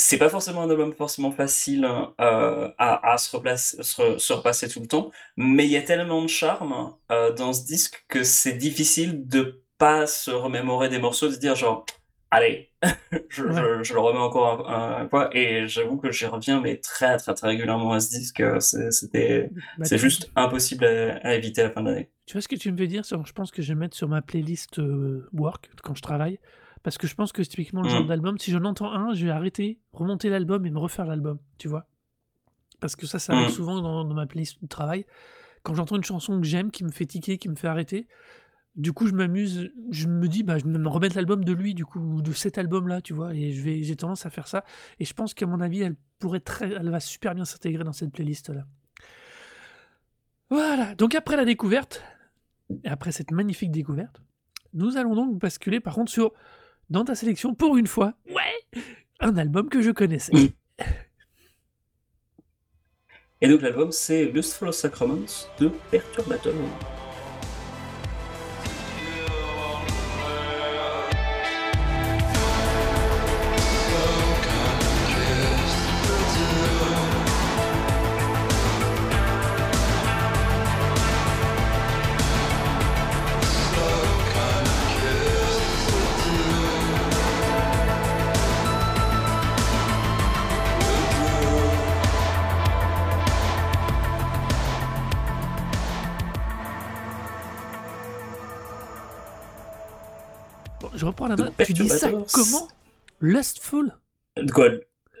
c'est pas forcément un album forcément facile euh, à, à se, replacer, se, se, repasser tout le temps, mais il y a tellement de charme euh, dans ce disque que c'est difficile de pas se remémorer des morceaux, de se dire genre, allez, je, je, le remets encore un, fois. Et j'avoue que j'y reviens, mais très, très, très régulièrement à ce disque. C'était, bah, c'est juste impossible à, éviter à la fin d'année. Tu vois ce que tu me veux dire Je pense que je vais mettre sur ma playlist euh, Work quand je travaille. Parce que je pense que c'est typiquement le genre mmh. d'album. Si j'en entends un, je vais arrêter, remonter l'album et me refaire l'album. Tu vois Parce que ça, ça arrive mmh. souvent dans, dans ma playlist de travail. Quand j'entends une chanson que j'aime, qui me fait tiquer, qui me fait arrêter, du coup, je m'amuse, je me dis, bah, je vais me remettre l'album de lui, du coup, de cet album-là, tu vois, et je vais, j'ai tendance à faire ça. Et je pense qu'à mon avis, elle pourrait très, elle va super bien s'intégrer dans cette playlist-là. Voilà. Donc après la découverte, et après cette magnifique découverte, nous allons donc basculer par contre sur, dans ta sélection, pour une fois, ouais, un album que je connaissais. Et donc l'album, c'est Lustful Sacraments de Perturbator. Tu dis ça comment Lustful Quoi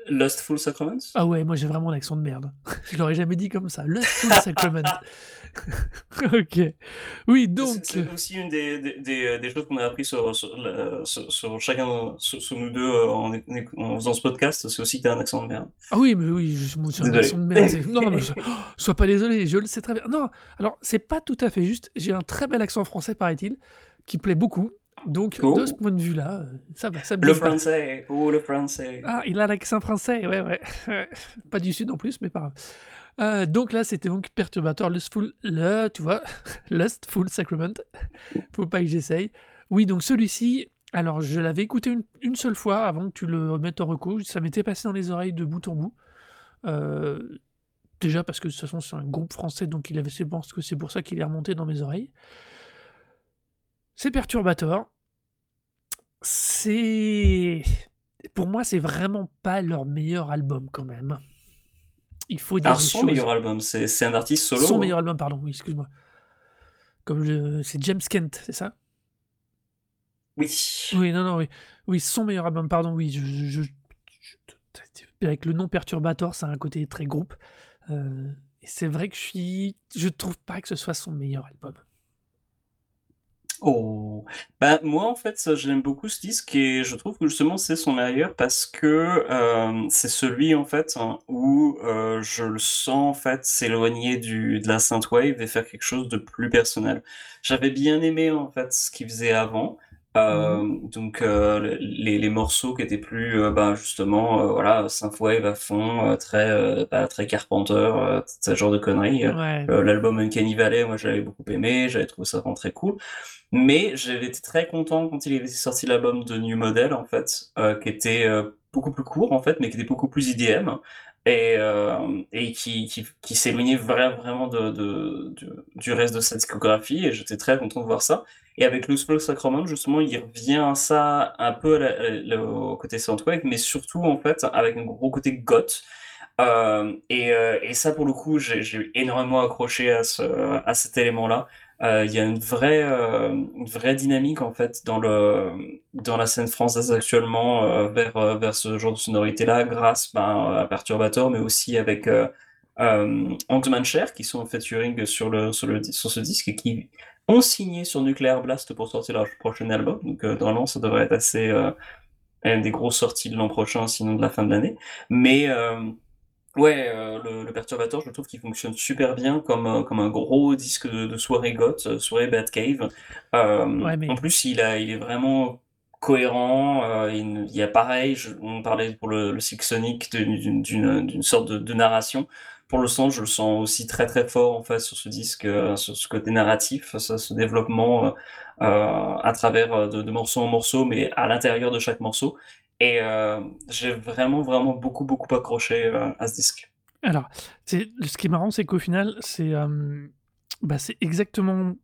Lustful Sacraments? Ah ouais, moi j'ai vraiment l'accent de merde. Je l'aurais jamais dit comme ça. Lustful Sacraments. OK. Oui, donc c'est aussi une des des des, choses qu'on a appris sur sur sur sur chacun sur sur nous 2 heu, en en faisant ce podcast, c'est aussi que tu as un accent de merde. Ah oui, mais oui, je moi j'ai un accent de merde, non, mais je sois pas désolé, je le sais très bien. Non, alors c'est pas tout à fait juste, j'ai un très bel accent français paraît-il, qui plaît beaucoup, donc de ce point de vue-là, heu, ça va, ça me Le français! Oh, le français! Ah, il a l'accent français, ouais, ouais. Pas du sud en plus, mais pas grave. Heu, donc là, c'était donc Perturbator, Lustful le tu vois? Lustful Sacrament. Faut pas que j'essaye. Oui, donc celui-ci, alors je l'avais écouté une une seule fois avant que tu le mettes en reco, ça m'était passé dans les oreilles de bout en bout. Heu, déjà parce que de toute façon, c'est un groupe français, donc il avait je pense que c'est pour ça qu'il est remonté dans mes oreilles. C'est Perturbator. C'est pour moi, c'est vraiment pas leur meilleur album quand même. Il faut dire les son choses. meilleur album, c'est un artiste Son solo, meilleur hein? album, pardon, oui, excuse-moi. Comme le c'est James Kent, c'est ça? Oui. Oui, non, non, oui. Oui, son meilleur album, pardon, oui, je je je je avec le nom Perturbator, ça a un côté très groupe, et c'est vrai que je suis je trouve pas que ce soit son meilleur album. Oh! Bah, moi, en fait, j'aime beaucoup ce disque et je trouve que justement c'est son meilleur parce que, hem, c'est celui, en fait, hein, où, heu, je le sens, en fait, s'éloigner du de la synthwave et faire quelque chose de plus personnel. J'avais bien aimé, en fait, ce qu'il faisait avant, Mmh mh. hem, donc le les les morceaux qui étaient plus, heu, bah, justement, heu, voilà, synthwave à fond, très, bah, très Carpenter, ce genre de conneries, Ouais. l'album Uncanny Valley, moi, j'avais beaucoup aimé, j'avais trouvé ça vraiment très cool. Mais j'avais été très content quand il avait sorti l'album de New Model, en fait, qui était, beaucoup plus court, en fait, mais qui était beaucoup plus EDM et et qui qui qui s'éloignait vra vraiment de de de du reste de sa discographie et j'étais très content de voir ça et avec Lustful Sacrament, justement, il revient à ça un peu le au côté synthwave, mais surtout, en fait, avec un gros côté goth, et heu et ça, pour le coup, j'ai énormément accroché à ce à cet élément-là. Heu, il y a une vraie, une vraie dynamique, en fait, dans le, dans la scène française actuellement, vers, vers ce genre de sonorité-là grâce, ben, à Perturbator, mais aussi avec, heu, hem, Ant Mancher qui sont en featuring sur le sur le sur ce disque et qui ont signé sur Nuclear Blast pour sortir leur prochain album. Donc heu, normalement, ça devrait être assez, heu, une des grosses sorties de l'an prochain, sinon de la fin de l'année. Mais hem, ouais, heu, le le Perturbator, je trouve qu'il fonctionne super bien comme, comme un gros disque de de soirée goth, soirée Batcave. Ouais, en mais plus, il a il est vraiment cohérent, il y a pareil, je on parlait pour le le Silk Sonic d'une sorte de de narration. Pour le sens, je le sens aussi très, très fort, en fait, sur ce disque, heu, sur ce côté narratif, ce ce développement, heu heu, à travers, de de morceau en morceau, mais à l'intérieur de chaque morceau et j'ai vraiment, vraiment beaucoup, beaucoup accroché, à ce disque. alors, ce qui est marrant, c'est qu'au final, bah, c'est exactement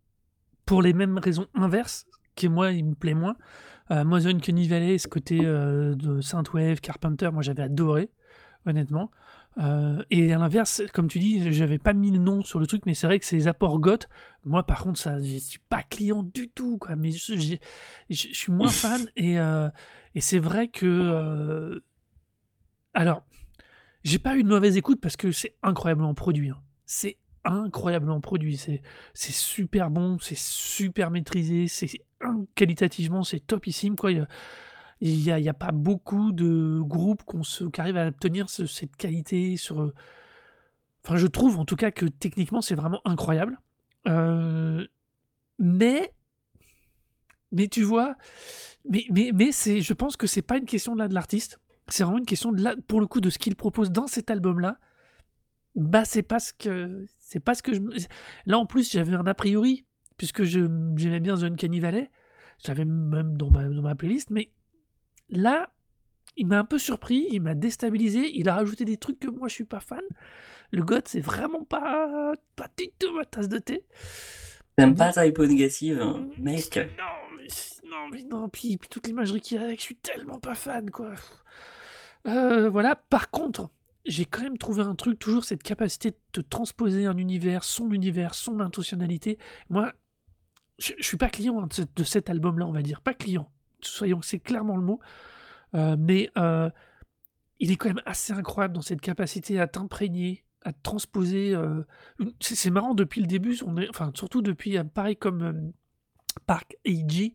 pour les mêmes raisons inverses que moi, il me plaît moins. Moi, Uncanny Valley, ce côté, de synthwave, Carpenter, moi j'avais adoré, honnêtement. Heu et à l'inverse, comme tu dis, j'avais pas mis le nom sur le truc, mais c'est vrai que ces apports goth, moi par contre ça je suis pas client du tout quoi, mais je j'ai je je suis moins fan et heu et c'est vrai que, heu alors, j'ai pas eu de mauvaise écoute parce que c'est incroyablement produit, hein. C'est incroyablement produit, c'est super bon, c'est super maîtrisé, c'est qualitativement, c'est topissime quoi, il y a il y a pas beaucoup de groupes qu'on se qui arrivent à obtenir ce cette qualité sur, heu enfin je trouve en tout cas que techniquement c'est vraiment incroyable. Heu, mais mais tu vois? Mais mais mais c'est je pense que c'est pas une question là de l'artiste, c'est vraiment une question de là pour le coup de ce qu'il propose dans cet album-là. Bah, c'est pas ce que c'est pas ce que là en plus j'avais un a priori, puisque je, j'aimais bien The Uncanny j'avais même dans ma dans ma playlist, mais là, il m'a un peu surpris, il m'a déstabilisé, il a rajouté des trucs que moi je suis pas fan. Le goth, c'est vraiment pas pas du tout ma tasse de thé. Don pas Type O Négative? mmh, Mec! non, mais non, mais non, puis puis toute l'imagerie qu'il y a avec, je suis tellement pas fan, quoi. Heu, voilà. Par contre, j'ai quand même trouvé un truc, toujours cette capacité de te transposer un univers, son univers, son intentionnalité. Moi, je je suis pas client, hein, de cet album-là, on va dire, pas client. Soyons c'est clairement le mot, heu, mais heu, il est quand même assez incroyable dans cette capacité à t'imprégner, à transposer, heu, c'est marrant depuis le début, surtout depuis, pareil comme, Park AG,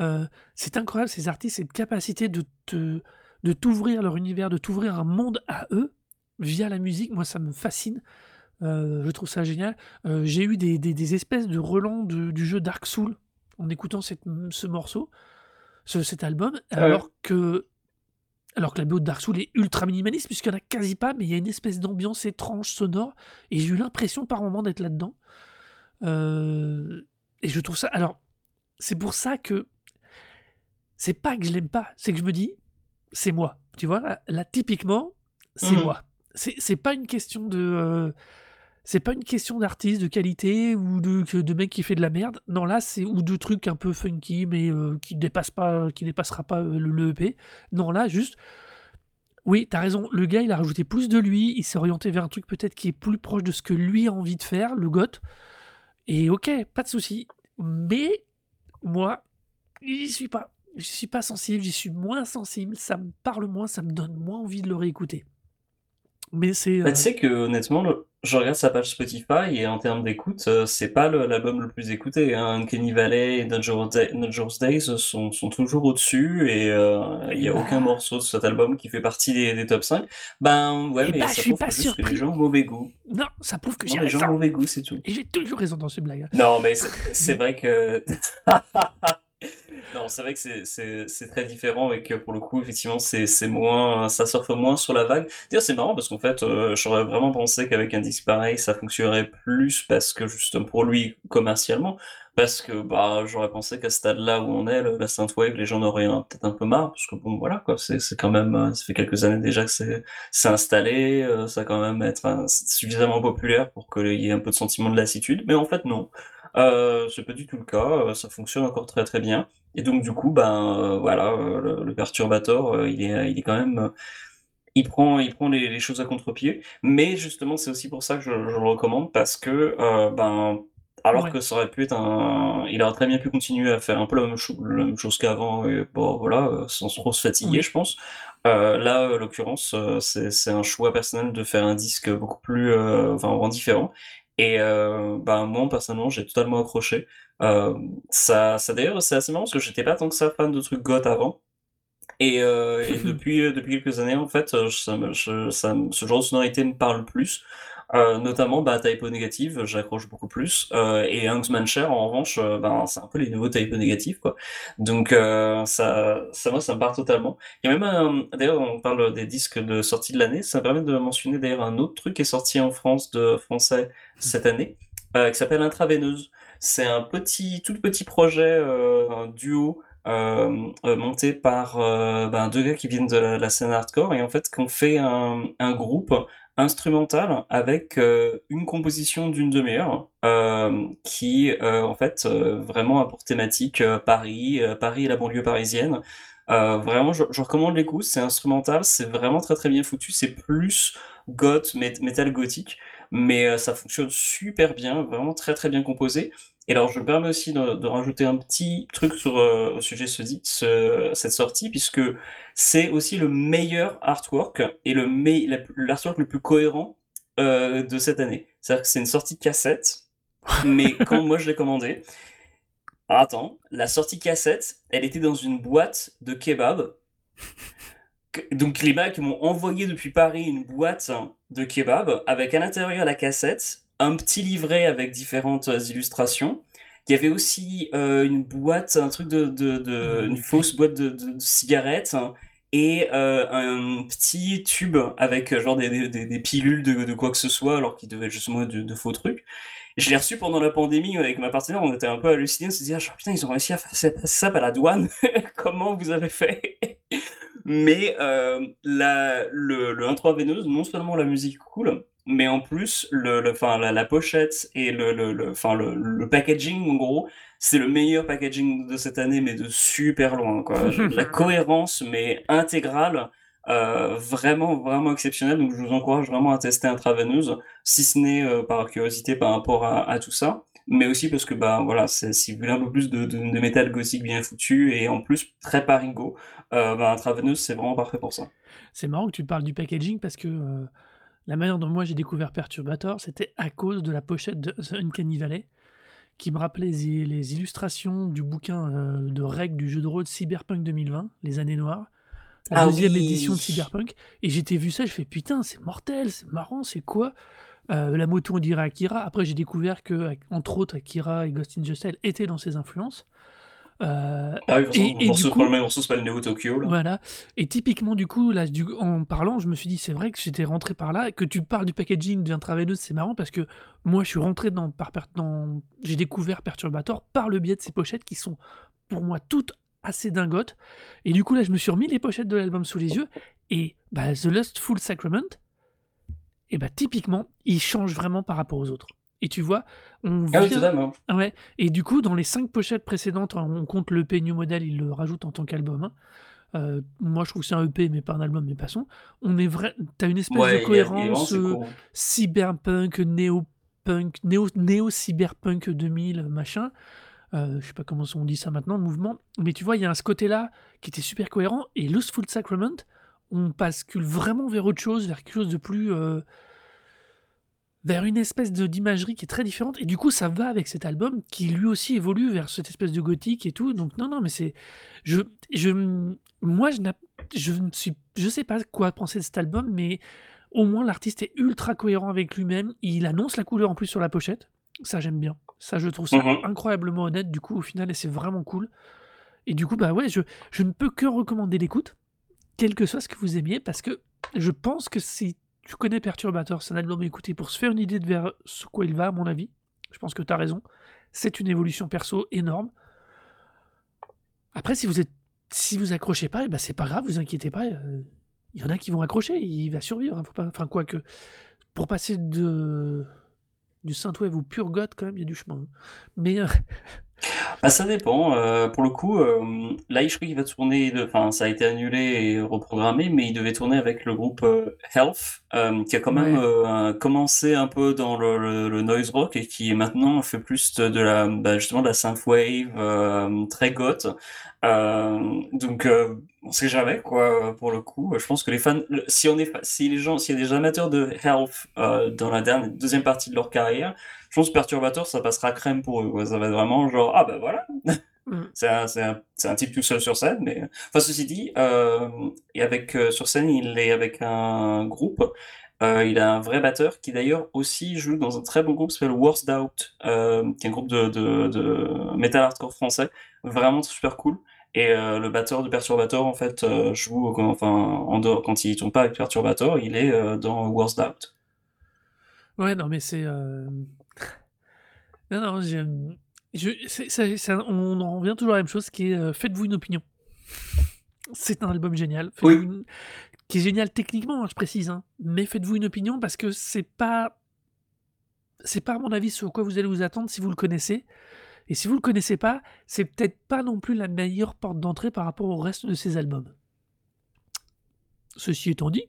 heu, c'est incroyable ces artistes, cette capacité de te t'ouvrir leur univers, de t'ouvrir un monde à eux, via la musique. Moi, ça me fascine, je trouve ça génial. J'ai eu des espèces de relents du jeu Dark Souls en écoutant ce morceau, ce cet album, alors que alors que la BO de Dark Souls est ultra minimaliste puisqu'il y en a quasi pas, mais il y a une espèce d'ambiance étrange sonore et j'ai eu l'impression par moment d'être là-dedans. Heu et je trouve ça alors, c'est pour ça que c'est pas que je l'aime pas, c'est que je me dis: «C'est moi». Tu vois? Là là typiquement, c'est Mmh moi. C'est pas une question de, heu, c'est pas une question d'artiste, de qualité ou de de mec qui fait de la merde. Non là, c'est ou de trucs un peu funky mais heu, qui dépassent pas qui dépassera pas, heu, le le EP. Non là, juste oui, tu as raison, le gars, il a rajouté plus de lui, il s'est orienté vers un truc peut-être qui est plus proche de ce que lui a envie de faire, le goth et OK, pas de souci. Mais moi, j'y suis pas. J'y suis pas sensible, j'y suis moins sensible, ça me parle moins, ça me donne moins envie de le réécouter. Mais c'est, Bah, tu heu sais que honnêtement, le je regarde sa page Spotify et en termes d'écoute, heu, c'est pas l'album le plus écouté, hein. Uncanny Valley et Dangerous Day Dangerous Days sont sont toujours au-dessus et heu, il et y a aucun bah morceau de cet album qui fait partie des des top 5. Ben, ouais, et mais bah, je ça suis prouve pas que juste que les gens ont mauvais goût. Non, ça prouve que j'ai les gens ont raison mauvais goût, c'est tout. et j'ai toujours raison dans ces blagues. Non, mais c'est vrai que non, c'est vrai que c'est très différent et que pour le coup, effectivement, c'est moins ça surfe moins sur la vague. D'ailleurs, c'est marrant parce qu'en fait, heu, j'aurais vraiment pensé qu'avec un disque pareil, ça fonctionnerait plus parce que justement pour lui, commercialement, parce que, bah, j'aurais pensé qu'à ce stade-là où on est, le la synthwave, les gens en auraient peut-être un peu marre parce que bon, voilà quoi, c'est quand même, heu, ça fait quelques années déjà que c'est installé, heu, ça quand même être un suffisamment populaire pour qu'il y ait un peu de sentiment de lassitude, mais en fait non. Heu, c'est pas du tout le cas, heu, ça fonctionne encore très, très bien et donc du coup, ben, heu, voilà, heu, le le Perturbator, il est, il est quand même, il prend il prend les les choses à contre-pied. Mais justement, c'est aussi pour ça que je je le recommande parce que, ben, alors Ouais, que ça aurait pu être un il aurait très bien pu continuer à faire un peu la même cho la même chose qu'avant et bon voilà, sans trop se fatiguer, je pense. Là, en l'occurrence, c'est un choix personnel de faire un disque beaucoup plus, enfin, vraiment différent et heu, ben, moi, personnellement, j'ai totalement accroché. Hem, ça ça d'ailleurs, c'est assez marrant parce que j'étais pas tant que ça fan de trucs goth avant et et depuis, heu, depuis quelques années, en fait, ça me je ça me ce genre de sonorité me parle plus. Notamment, bah, Type O Negative, j'accroche beaucoup plus, heu et Hunksmanshare, en revanche, ben, c'est un peu les nouveaux Type O Negative, quoi. Donc ça ça moi, ça me parle totalement. Il y a même un d'ailleurs, on parle des disques de sortie de l'année, ça me permet de mentionner d'ailleurs un autre truc qui est sorti en France de français cette année, heu, qui s'appelle Intraveineuse. C'est un petit tout petit projet, heu, un duo heu, monté par, ben, 2 gars qui viennent de la scène hardcore et en fait qui ont fait un groupe instrumental avec, une composition d'une demi heure, hem, qui, en fait, vraiment a pour thématique, Paris, Paris et la banlieue parisienne. Vraiment je je recommande l'écoute, c'est instrumental, c'est vraiment très, très bien foutu, c'est plus goth, mét métal gothique, mais, heu, ça fonctionne super bien, vraiment très, très bien composé et alors je me permets aussi de de rajouter un petit truc sur, heu, au sujet de ce cette sortie puisque c'est aussi le meilleur artwork et le l'artwork le plus cohérent, heu, de cette année. C'est-à-dire que c'est une sortie cassette, mais quand moi je l'ai commandé attends, la sortie cassette, elle était dans une boîte de kebab. Donc les mecs m'ont envoyé depuis Paris une boîte de kebab avec à l'intérieur la cassette, un petit livret avec différentes, heu, illustrations. Il y avait aussi, heu, une boîte, un truc de de de une fausse boîte de de cigarettes et heu, un petit tube avec, genre des des pilules de quoi que ce soit, alors qu'il devait justement de faux trucs. Je l'ai reçu pendant la pandémie avec ma partenaire, on était un peu hallucinés, on s'est dit: «Ah putain, ils ont réussi à faire ça par la douane, comment vous avez fait?» Mais heu, la le le intraveineuse, non seulement la musique cool, mais en plus le le enfin la la pochette et le le le enfin le le packaging en gros, c'est le meilleur packaging de cette année, mais de super loin quoi. La cohérence mais intégrale, heu, vraiment, vraiment exceptionnelle, donc je vous encourage vraiment à tester intraveineuse, si ce n'est, heu, par curiosité par rapport à à tout ça, mais aussi parce que, bah, voilà, si vous voulez un peu plus de de de métal gothique bien foutu et en plus très parigo, Heu, bah, intraveineuse, c'est vraiment parfait pour ça. C'est marrant que tu parles du packaging parce que, heu, la manière dont moi j'ai découvert Perturbator, c'était à cause de la pochette de The Uncanny Valley, qui me rappelait les, les illustrations du bouquin euh, de règles du jeu de rôle Cyberpunk 2020, Les Années Noires, la Ah deuxième édition de! Cyberpunk. Et j'étais vu ça, je fais putain, c'est mortel, c'est marrant, c'est quoi? Euh, la moto, on dirait Akira. Après, j'ai découvert que, entre autres, Akira et Ghost in the Shell étaient dans ses influences. Euh, Ah oui, et, le et du morceau, le Neo Tokyo, là. voilà. Et typiquement, du coup, là, du- en parlant, je me suis dit, c'est vrai que j'étais rentré par là. Que tu parles du packaging d'intraveineuse, c'est marrant parce que moi, je suis rentré dans. Par, per- dans j'ai découvert Perturbator par le biais de ces pochettes qui sont, pour moi, toutes assez dingotes. Et du coup, là, je me suis remis les pochettes de l'album sous les yeux. Et bah, The Lustful Sacrament, et bah, typiquement, il change vraiment par rapport aux autres. Et tu vois, on Ah oui, vient. totalement. Ah Ouais. Et du coup, dans les cinq pochettes précédentes, hein, on compte l'EP New Model, il le rajoute en tant qu'album. hein. Euh, moi, je trouve que c'est un EP, mais pas un album, mais passons. On est vrai. T'as une espèce de Ouais, il il vraiment, cohérence c'est euh, cyberpunk, néo-punk, néo, néo-cyberpunk 2000, machin. Euh, je sais pas comment on dit ça maintenant, le mouvement. Mais tu vois, il y a un ce côté-là qui était super cohérent. Et Lustful Sacrament, on bascule vraiment vers autre chose, vers quelque chose de plus. euh, vers une espèce de d'imagerie qui est très différente. Et du coup ça va avec cet album qui lui aussi évolue vers cette espèce de gothique et tout. Donc non non mais c'est je je moi je je ne suis je sais pas quoi penser de cet album mais au moins l'artiste est ultra cohérent avec lui-même. Il annonce la couleur en plus sur la pochette. Ça j'aime bien. Ça je trouve ça Mhm. incroyablement honnête du coup au final et c'est vraiment cool. Et du coup bah ouais je je ne peux que recommander l'écoute quel que soit ce que vous aimiez, parce que je pense que si tu connais Perturbator, c'est un album à écouter pour se faire une idée de vers ce quoi il va, à mon avis. Je pense que tu as raison. C'est une évolution perso énorme. Après, si vous êtes, si vous accrochez pas, eh ben c'est pas grave, vous inquiétez pas. euh, Il y en a qui vont accrocher, il va survivre. hein, enfin, quoi que, pour passer de du synthwave au pur goth, quand même, il y a du chemin. hein. Mais euh, Bah, ça dépend. euh, pour le coup, euh, là, je crois qu'il va tourner. de- Enfin, ça a été annulé et reprogrammé, mais il devait tourner avec le groupe euh, Health, euh, qui a quand même ouais, euh, un- commencé un peu dans le, le- le noise rock et qui maintenant fait plus de, de la, bah, justement, de la synthwave euh, très goth. Euh, donc, euh, on sait jamais quoi. Pour le coup, je pense que les fans, le- si on est, fa- si les gens, s'il y a des amateurs de Health euh, dans la dernière, deuxième partie de leur carrière. Je pense que Perturbator, ça passera crème pour eux. quoi. Ça va être vraiment genre, ah ben voilà, mm, c'est un, un, type tout seul sur scène. Mais... Enfin, ceci dit, euh, et avec, euh, sur scène, il est avec un groupe. Euh, il a un vrai batteur qui d'ailleurs aussi joue dans un très bon groupe qui s'appelle Worst Out, euh, qui est un groupe de, de, de metal hardcore français. Vraiment super cool. Et euh, le batteur de Perturbator, en fait, euh, joue, quand- enfin, en dehors, quand il tourne pas avec Perturbator, il est euh, dans Worst Out. ouais, non, mais c'est. Euh, Non, non, j'aime- je, c'est- c'est- c'est un- on en revient toujours à la même chose qui est euh, faites-vous une opinion. C'est un album génial. Faites-vous Oui. une- Qui est génial techniquement, hein, je précise, hein, mais faites-vous une opinion parce que c'est pas. C'est pas, à mon avis, sur quoi vous allez vous attendre si vous le connaissez. Et si vous le connaissez pas, c'est peut-être pas non plus la meilleure porte d'entrée par rapport au reste de ses albums. Ceci étant dit,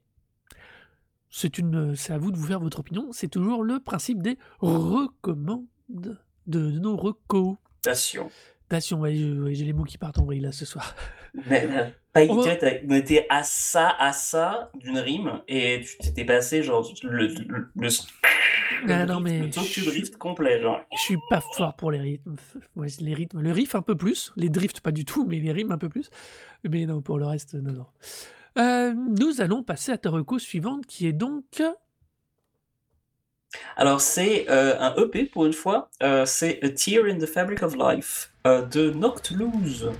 c'est une, c'est à vous de vous faire votre opinion. C'est toujours le principe des recommandes de, de nos recos. Station. Passion, ouais, j'ai les mots qui partent en vrille là ce soir. Mais euh, pas On va- on était à ça, à ça d'une rime, et tu t'étais passé genre le, le, Ah non, mais le je- drift complet, genre. Je suis pas fort pour les rythmes. Ouais, les rythmes, le riff un peu plus, les drifts pas du tout, mais les rimes un peu plus. Mais non, pour le reste, non, non. Euh, nous allons passer à ta reco suivante qui est donc. Alors c'est euh, un EP pour une fois, euh, c'est A Tear in the Fabric of Life euh, de Noctloose.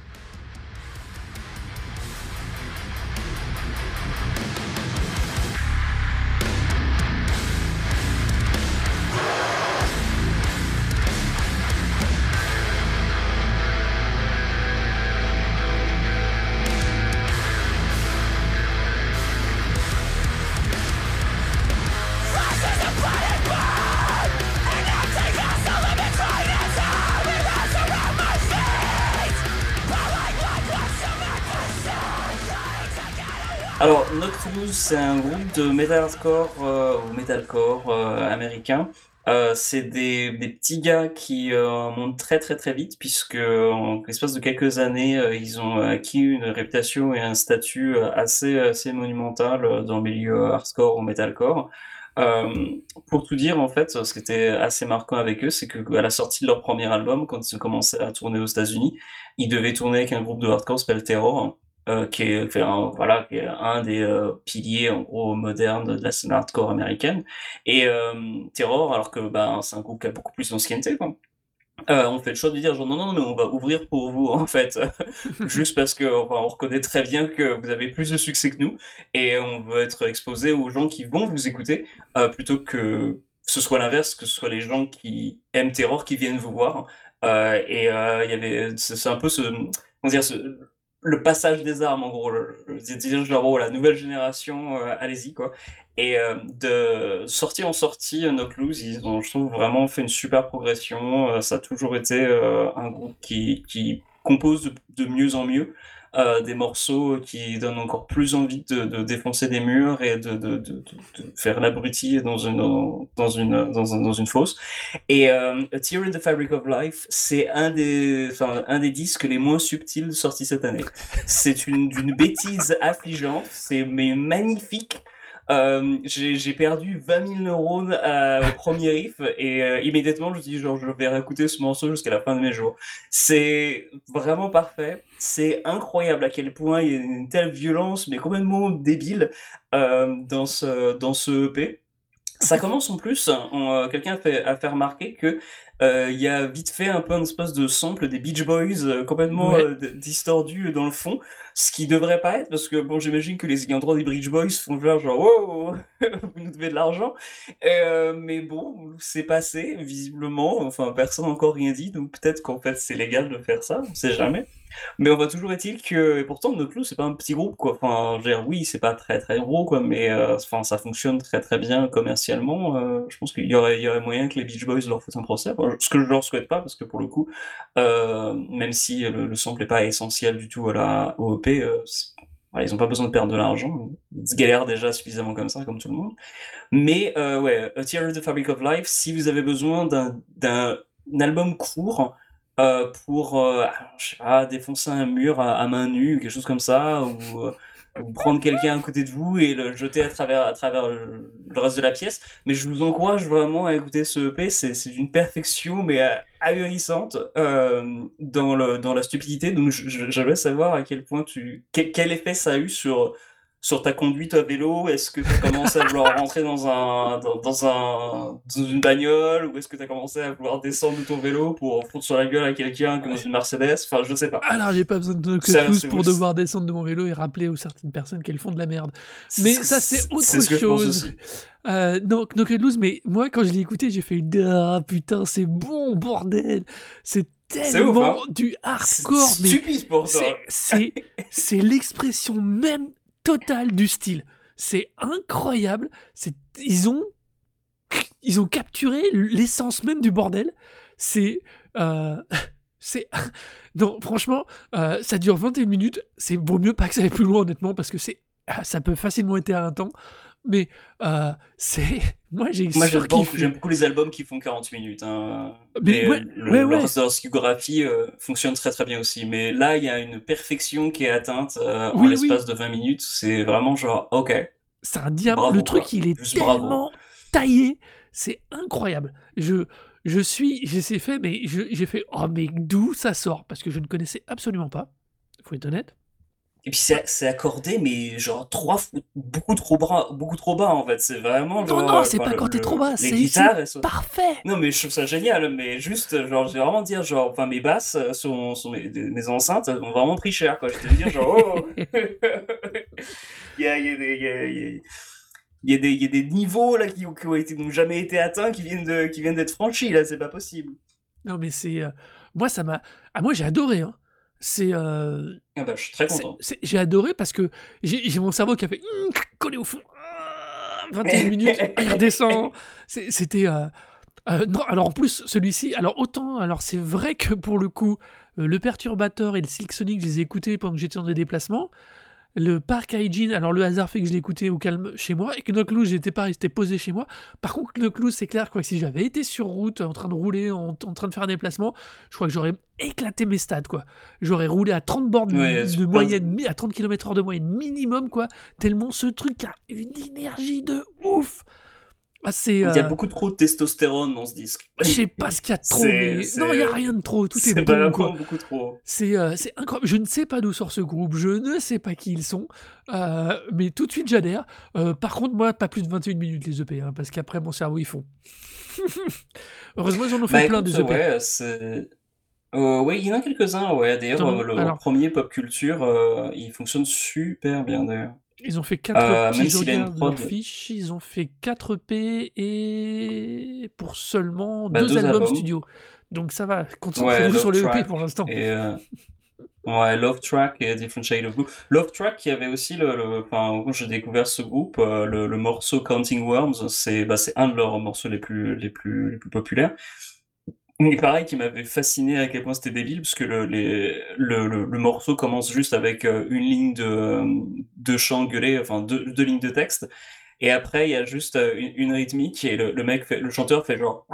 C'est un groupe de metalcore euh, metalcore euh, américain. Euh, c'est des, petits gars qui euh, montent très très très vite puisque en l'espace de quelques années, euh, ils ont acquis une réputation et un statut euh, assez assez monumental euh, dans le milieu hardcore ou metalcore. pour tout dire, en fait, ce qui était assez marquant avec eux, c'est qu'à la sortie de leur premier album, quand ils commencé à tourner aux États-Unis, ils devaient tourner avec un groupe de hardcore s'appelle Terror, qui est, un, voilà, qui est un des piliers en gros modernes de la scène hardcore américaine. Et Terror, alors que ben, c'est un groupe qui a beaucoup plus d'ancienneté, quoi. Euh, on fait le choix de dire genre non, non, mais on va ouvrir pour vous en fait, juste parce que on reconnaît très bien que vous avez plus de succès que nous et on veut être exposé aux gens qui vont vous écouter euh, plutôt que ce soit l'inverse, que ce soit les gens qui aiment Terror qui viennent vous voir. Euh, et il y avait, c'est un peu ce, on dire, ce, le passage des armes en gros, le, dire genre bon, la nouvelle génération, allez-y quoi. Et euh, de sortie en sortie, No Clues, ils ont, je trouve, vraiment fait une super progression. Euh, ça a toujours été euh, un groupe qui, qui compose de, de, mieux en mieux. Des morceaux qui donnent encore plus envie de, défoncer des murs et de, faire l'abruti dans une, fosse. Et A Tear in the Fabric of Life, c'est un des, disques les moins subtils sortis cette année. C'est une, d'une bêtise affligeante, c'est mais magnifique. Euh, j'ai perdu 20 000 neurones euh, au premier riff et euh, immédiatement je me dis genre je vais réécouter ce morceau jusqu'à la fin de mes jours. C'est vraiment parfait. C'est incroyable à quel point il y a une telle violence mais complètement débile dans ce dans ce EP. Ça commence en plus, quelqu'un a fait, a fait remarquer que il y a vite fait un peu un espèce de sample des Beach Boys complètement distordu dans le fond. Ce qui devrait pas être, parce que bon, j'imagine que les ayants droit des Bridge Boys font genre, genre oh, vous nous devez de l'argent. Euh, mais bon, c'est passé, visiblement. Enfin, personne n'a encore rien dit, donc peut-être qu'en fait c'est légal de faire ça, on sait jamais. Mais on va toujours est-il que, et pourtant, No Clue, c'est pas un petit groupe, quoi. Enfin, je dire, oui, c'est pas très très gros, quoi, mais euh, enfin, ça fonctionne très très bien commercialement. Euh, je pense qu'il y aurait, il y aurait moyen que les Beach Boys leur fassent un procès. ce que je leur souhaite pas, parce que pour le coup, euh, même si le, le sample est pas essentiel du tout à la OEP, ils ont pas besoin de perdre de l'argent. Ils galèrent déjà suffisamment comme ça, comme tout le monde. Mais ouais, A Tear of the Fabric of Life, si vous avez besoin d'un album court, euh, pour, euh, je sais pas, défoncer un mur à, main nue, quelque chose comme ça, ou, euh, prendre quelqu'un à côté de vous et le jeter à travers, à travers le, reste de la pièce. Mais je vous encourage vraiment à écouter ce EP, c'est d'une perfection, mais ahurissante dans, le, dans la stupidité. Donc j'aimerais savoir à quel point tu. quel effet ça a eu sur sur ta conduite à vélo Est-ce que tu as commencé à vouloir rentrer dans, un, dans, un, dans une bagnole Ou est-ce que tu as commencé à vouloir descendre de ton vélo pour foutre sur la gueule à quelqu'un comme dans une Mercedes? Enfin, je sais pas. Alors, j'ai pas besoin de que tous pour devoir descendre de mon vélo et rappeler aux certaines personnes qu'elles font de la merde. Mais ça, c'est autre ce chose. Euh, non, No mais moi, quand je l'ai écouté, j'ai fait Ah putain, c'est bon, bordel C'est tellement hein. du hardcore. C'est stupide pour ça. C'est l'expression même total du style. C'est incroyable. C'est ils ont ils ont capturé l'essence même du bordel. C'est euh, c'est non franchement euh, ça dure 21 minutes. C'est vaut mieux pas que ça aille plus loin honnêtement parce que c'est ça peut facilement être à un temps mais euh, c'est. Moi, j'ai Moi, j'aime beaucoup, les albums qui font 40 minutes. Hein. Mais, ouais, le, leur, discographie euh, fonctionne très très bien aussi. Mais là, il y a une perfection qui est atteinte euh, en l'espace de 20 minutes. C'est vraiment genre, ok. C'est un diamant. Le truc, il est tellement taillé. C'est incroyable. Je, je suis. J'ai fait, mais j'ai fait, oh, mais d'où ça sort? Parce que je ne connaissais absolument pas. Il faut être honnête. Et puis c'est accordé, mais genre trois, beaucoup trop bas, beaucoup trop bas en fait. C'est vraiment Non, non, c'est pas t'es trop bas, c'est parfait. Non, mais je trouve ça génial, mais juste, genre, je vais vraiment dire, genre, enfin, mes basses sont, sont mes, mes enceintes ont vraiment pris cher, quoi. Je te dire, genre, oh il, y a, il, y a des, il, y a, il, y a des, il y a des niveaux là qui, qui ont été, n'ont jamais été atteints, qui viennent de, qui viennent d'être franchis là, c'est pas possible. Non, mais c'est, euh, moi ça m'a, ah moi j'ai adoré, hein. C'est. Euh, ah bah, je suis très content. J'ai adoré parce que j'ai mon cerveau qui a fait coller au fond. 21 ah, minutes, il redescend. C'était. Euh, euh, non, alors en plus, celui-ci, alors autant, alors c'est vrai que pour le coup, le perturbateur et le Silk Sonic, je les ai écoutés pendant que j'étais dans des déplacements le parc Hygiene, alors le hasard fait que je écouté au calme chez moi, et que Knockloose, j'étais pas resté posé chez moi. Par contre, Knockloose, c'est clair, quoi, que si j'avais été sur route, en train de rouler, en, train de faire un déplacement, je crois que j'aurais éclaté mes stades, quoi. J'aurais roulé à 30 bornes de, moyenne, à 30 km/h de moyenne minimum, quoi, tellement ce truc a une énergie de ouf. Ah, Il y a heu beaucoup trop de testostérone dans ce disque. Je sais pas ce qu'il y a de trop, mais non, il y a rien de trop, tout est c'est bon, quoi. beaucoup trop. C'est, heu, c'est incroyable. Je ne sais pas d'où sort ce groupe, je ne sais pas qui ils sont, heu, mais tout de suite j'adhère. Par contre, moi, pas plus de 21 minutes les EP, hein, parce qu'après mon cerveau il fond. Heureusement, ils en ont fait Bah, plein écoute, des EP. ouais, oui, il y en a quelques-uns, ouais. D'ailleurs, alors 1er Pop Culture, il fonctionne super bien, d'ailleurs. Ils ont fait 4 Heu, si même je s'il a une regarde leurs prod fiches, ils ont fait 4 EP et pour seulement Bah, 2 2 albums albums. studio. Donc ça va, concentrez-vous Love sur les EP Track pour l'instant. heu, ouais, Love Track et Different Shade of Blue. Love Track qui avait aussi le le enfin, quand j'ai découvert ce groupe, heu, le le morceau Counting Worms, c'est, bah, c'est un de leurs morceaux les plus les plus les plus populaires. Mais pareil, qui m'avait fasciné à quel point c'était débile, parce que le le le morceau commence juste avec, heu, 1 ligne de, hem, de chant gueulé, enfin 2- 2 lignes de texte. Et après il y a juste, heu, une une rythmique et le mec le chanteur fait genre: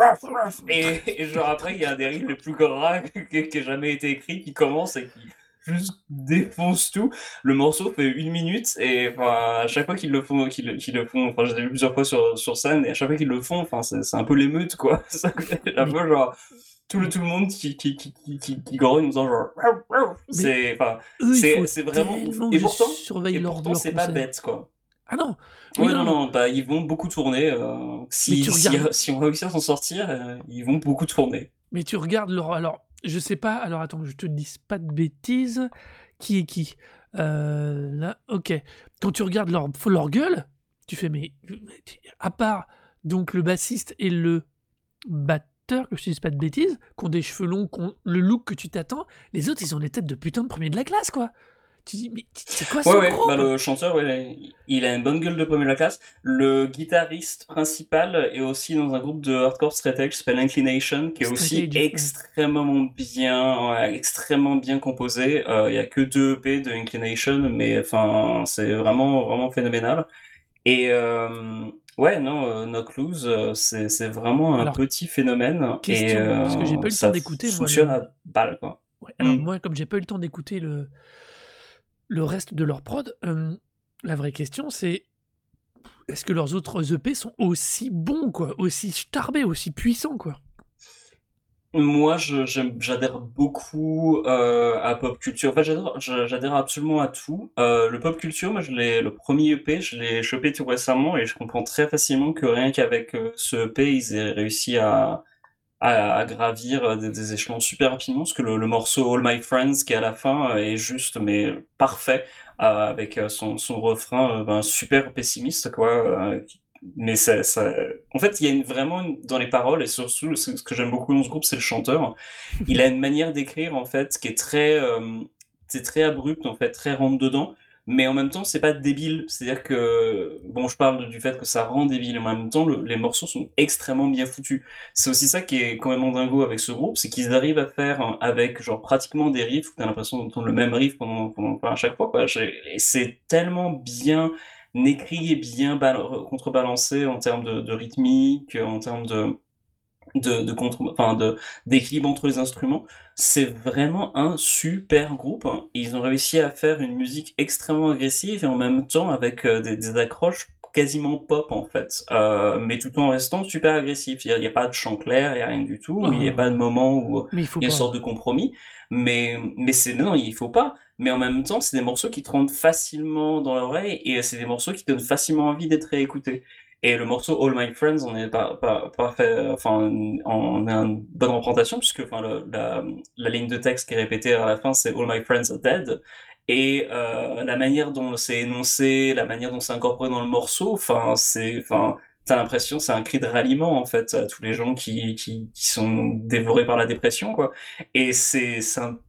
et et genre après il y a un des riffs les plus gras qui qui jamais été écrits qui commence et qui juste défonce tout. Le morceau fait 1 minute et enfin, à chaque fois qu'ils le font qu'ils qu'ils le font, enfin, je les ai vus plusieurs fois sur sur scène et à chaque fois qu'ils le font, enfin, c'est c'est un peu l'émeute, quoi. Mais peu genre tout le tout le monde qui qui qui qui grogne en faisant genre: C'est vraiment et pourtant et pourtant c'est pas bête, quoi. Ah non! Oui, Ouais, non, non. bah, ils vont beaucoup tourner, Mais si si, si on réussit à s'en sortir, heu, ils vont beaucoup tourner. mais tu regardes leur alors, je sais pas, alors attends je te dise pas de bêtises. Qui est qui? Heu, là, OK. Quand tu regardes leur leur gueule, tu fais: «Mais mais tu» à part donc le bassiste et le batteur, que je te dise pas de bêtises, qui ont des cheveux longs, qui ont le look que tu t'attends, les autres, ils ont des têtes de putains de 1er de la classe, quoi. Tu dis: «Mais c'est quoi Ouais, ce ouais, bah, groupe?» le chanteur, ouais, il a une bonne gueule de 1er de la classe. Le guitariste principal est aussi dans un groupe de hardcore straight edge qui s'appelle Inclination, qui est aussi ouais. extrêmement bien, ouais, extrêmement bien composé. Heu, il y a que 2 EP de Inclination, mais enfin, c'est vraiment, vraiment phénoménal et hem, ouais, non, heu, Knocked Loose, heu, c'est vraiment un Alors petit phénomène et parce que j'ai pas eu le temps d'écouter fonctionne à balle, quoi. ouais, alors Mmh. moi, comme j'ai pas eu le temps d'écouter le le reste de leur prod, hem, la vraie question c'est est-ce que leurs autres EP sont aussi bons, quoi? Aussi starbés, aussi puissants, quoi? Moi, j'adhère beaucoup, heu, à Pop Culture. En fait, j'adore je j'adhère absolument à tout. Heu, le Pop Culture, moi, je le 1er EP, je l'ai chopé tout récemment et je comprends très facilement que rien qu'avec, ce EP, ils aient réussi à à gravir, heu, des échelons super rapidement. Parce que le morceau All My Friends qui est à la fin, heu, est juste mais parfait, heu, avec, son refrain, ben, super pessimiste, quoi, mais ça ça en fait, il y a une vraiment dans les paroles et surtout ce que j'aime beaucoup dans ce groupe, c'est le chanteur. Il a une manière d'écrire, en fait, qui est très, c'est très abrupt, en fait, très rentre dedans, mais en même temps, c'est pas débile. C'est-à-dire que bon, je parle du fait que ça rend débile, mais en même temps, le les morceaux sont extrêmement bien foutus. C'est aussi ça qui est complètement dingo avec ce groupe, c'est qu'ils arrivent à faire avec genre pratiquement des riffs, tu as l'impression d'entendre le même riff pendant pendant à chaque fois, quoi. C'est tellement bien écrit et bien bal re contrebalancé en termes de rythmique, en termes de de de contre enfin, de d'équilibre entre les instruments. C'est vraiment un super groupe. Ils ont réussi à faire une musique extrêmement agressive et en même temps avec, heu, des des accroches quasiment pop, en fait, heu, mais tout en restant super agressif. Il y a pas de chant clair, il y a rien du tout. Il y a pas de moment où Mais il faut il y a une pas. sorte de compromis, mais mais c'est non, il faut pas, mais en même temps, c'est des morceaux qui te rentrent facilement dans l'oreille et c'est des morceaux qui donnent facilement envie d'être réécoutés et le morceau All My Friends en est pas pas parfait, enfin, en est une bonne représentation puisque, enfin, la la ligne de texte qui est répétée à la fin, c'est All My Friends are dead et heu, la manière dont c'est énoncé, la manière dont c'est incorporé dans le morceau, enfin, c'est enfin, tu as l'impression c'est un cri de ralliement, en fait, à tous les gens qui qui sont dévorés par la dépression, quoi et c'est c'est un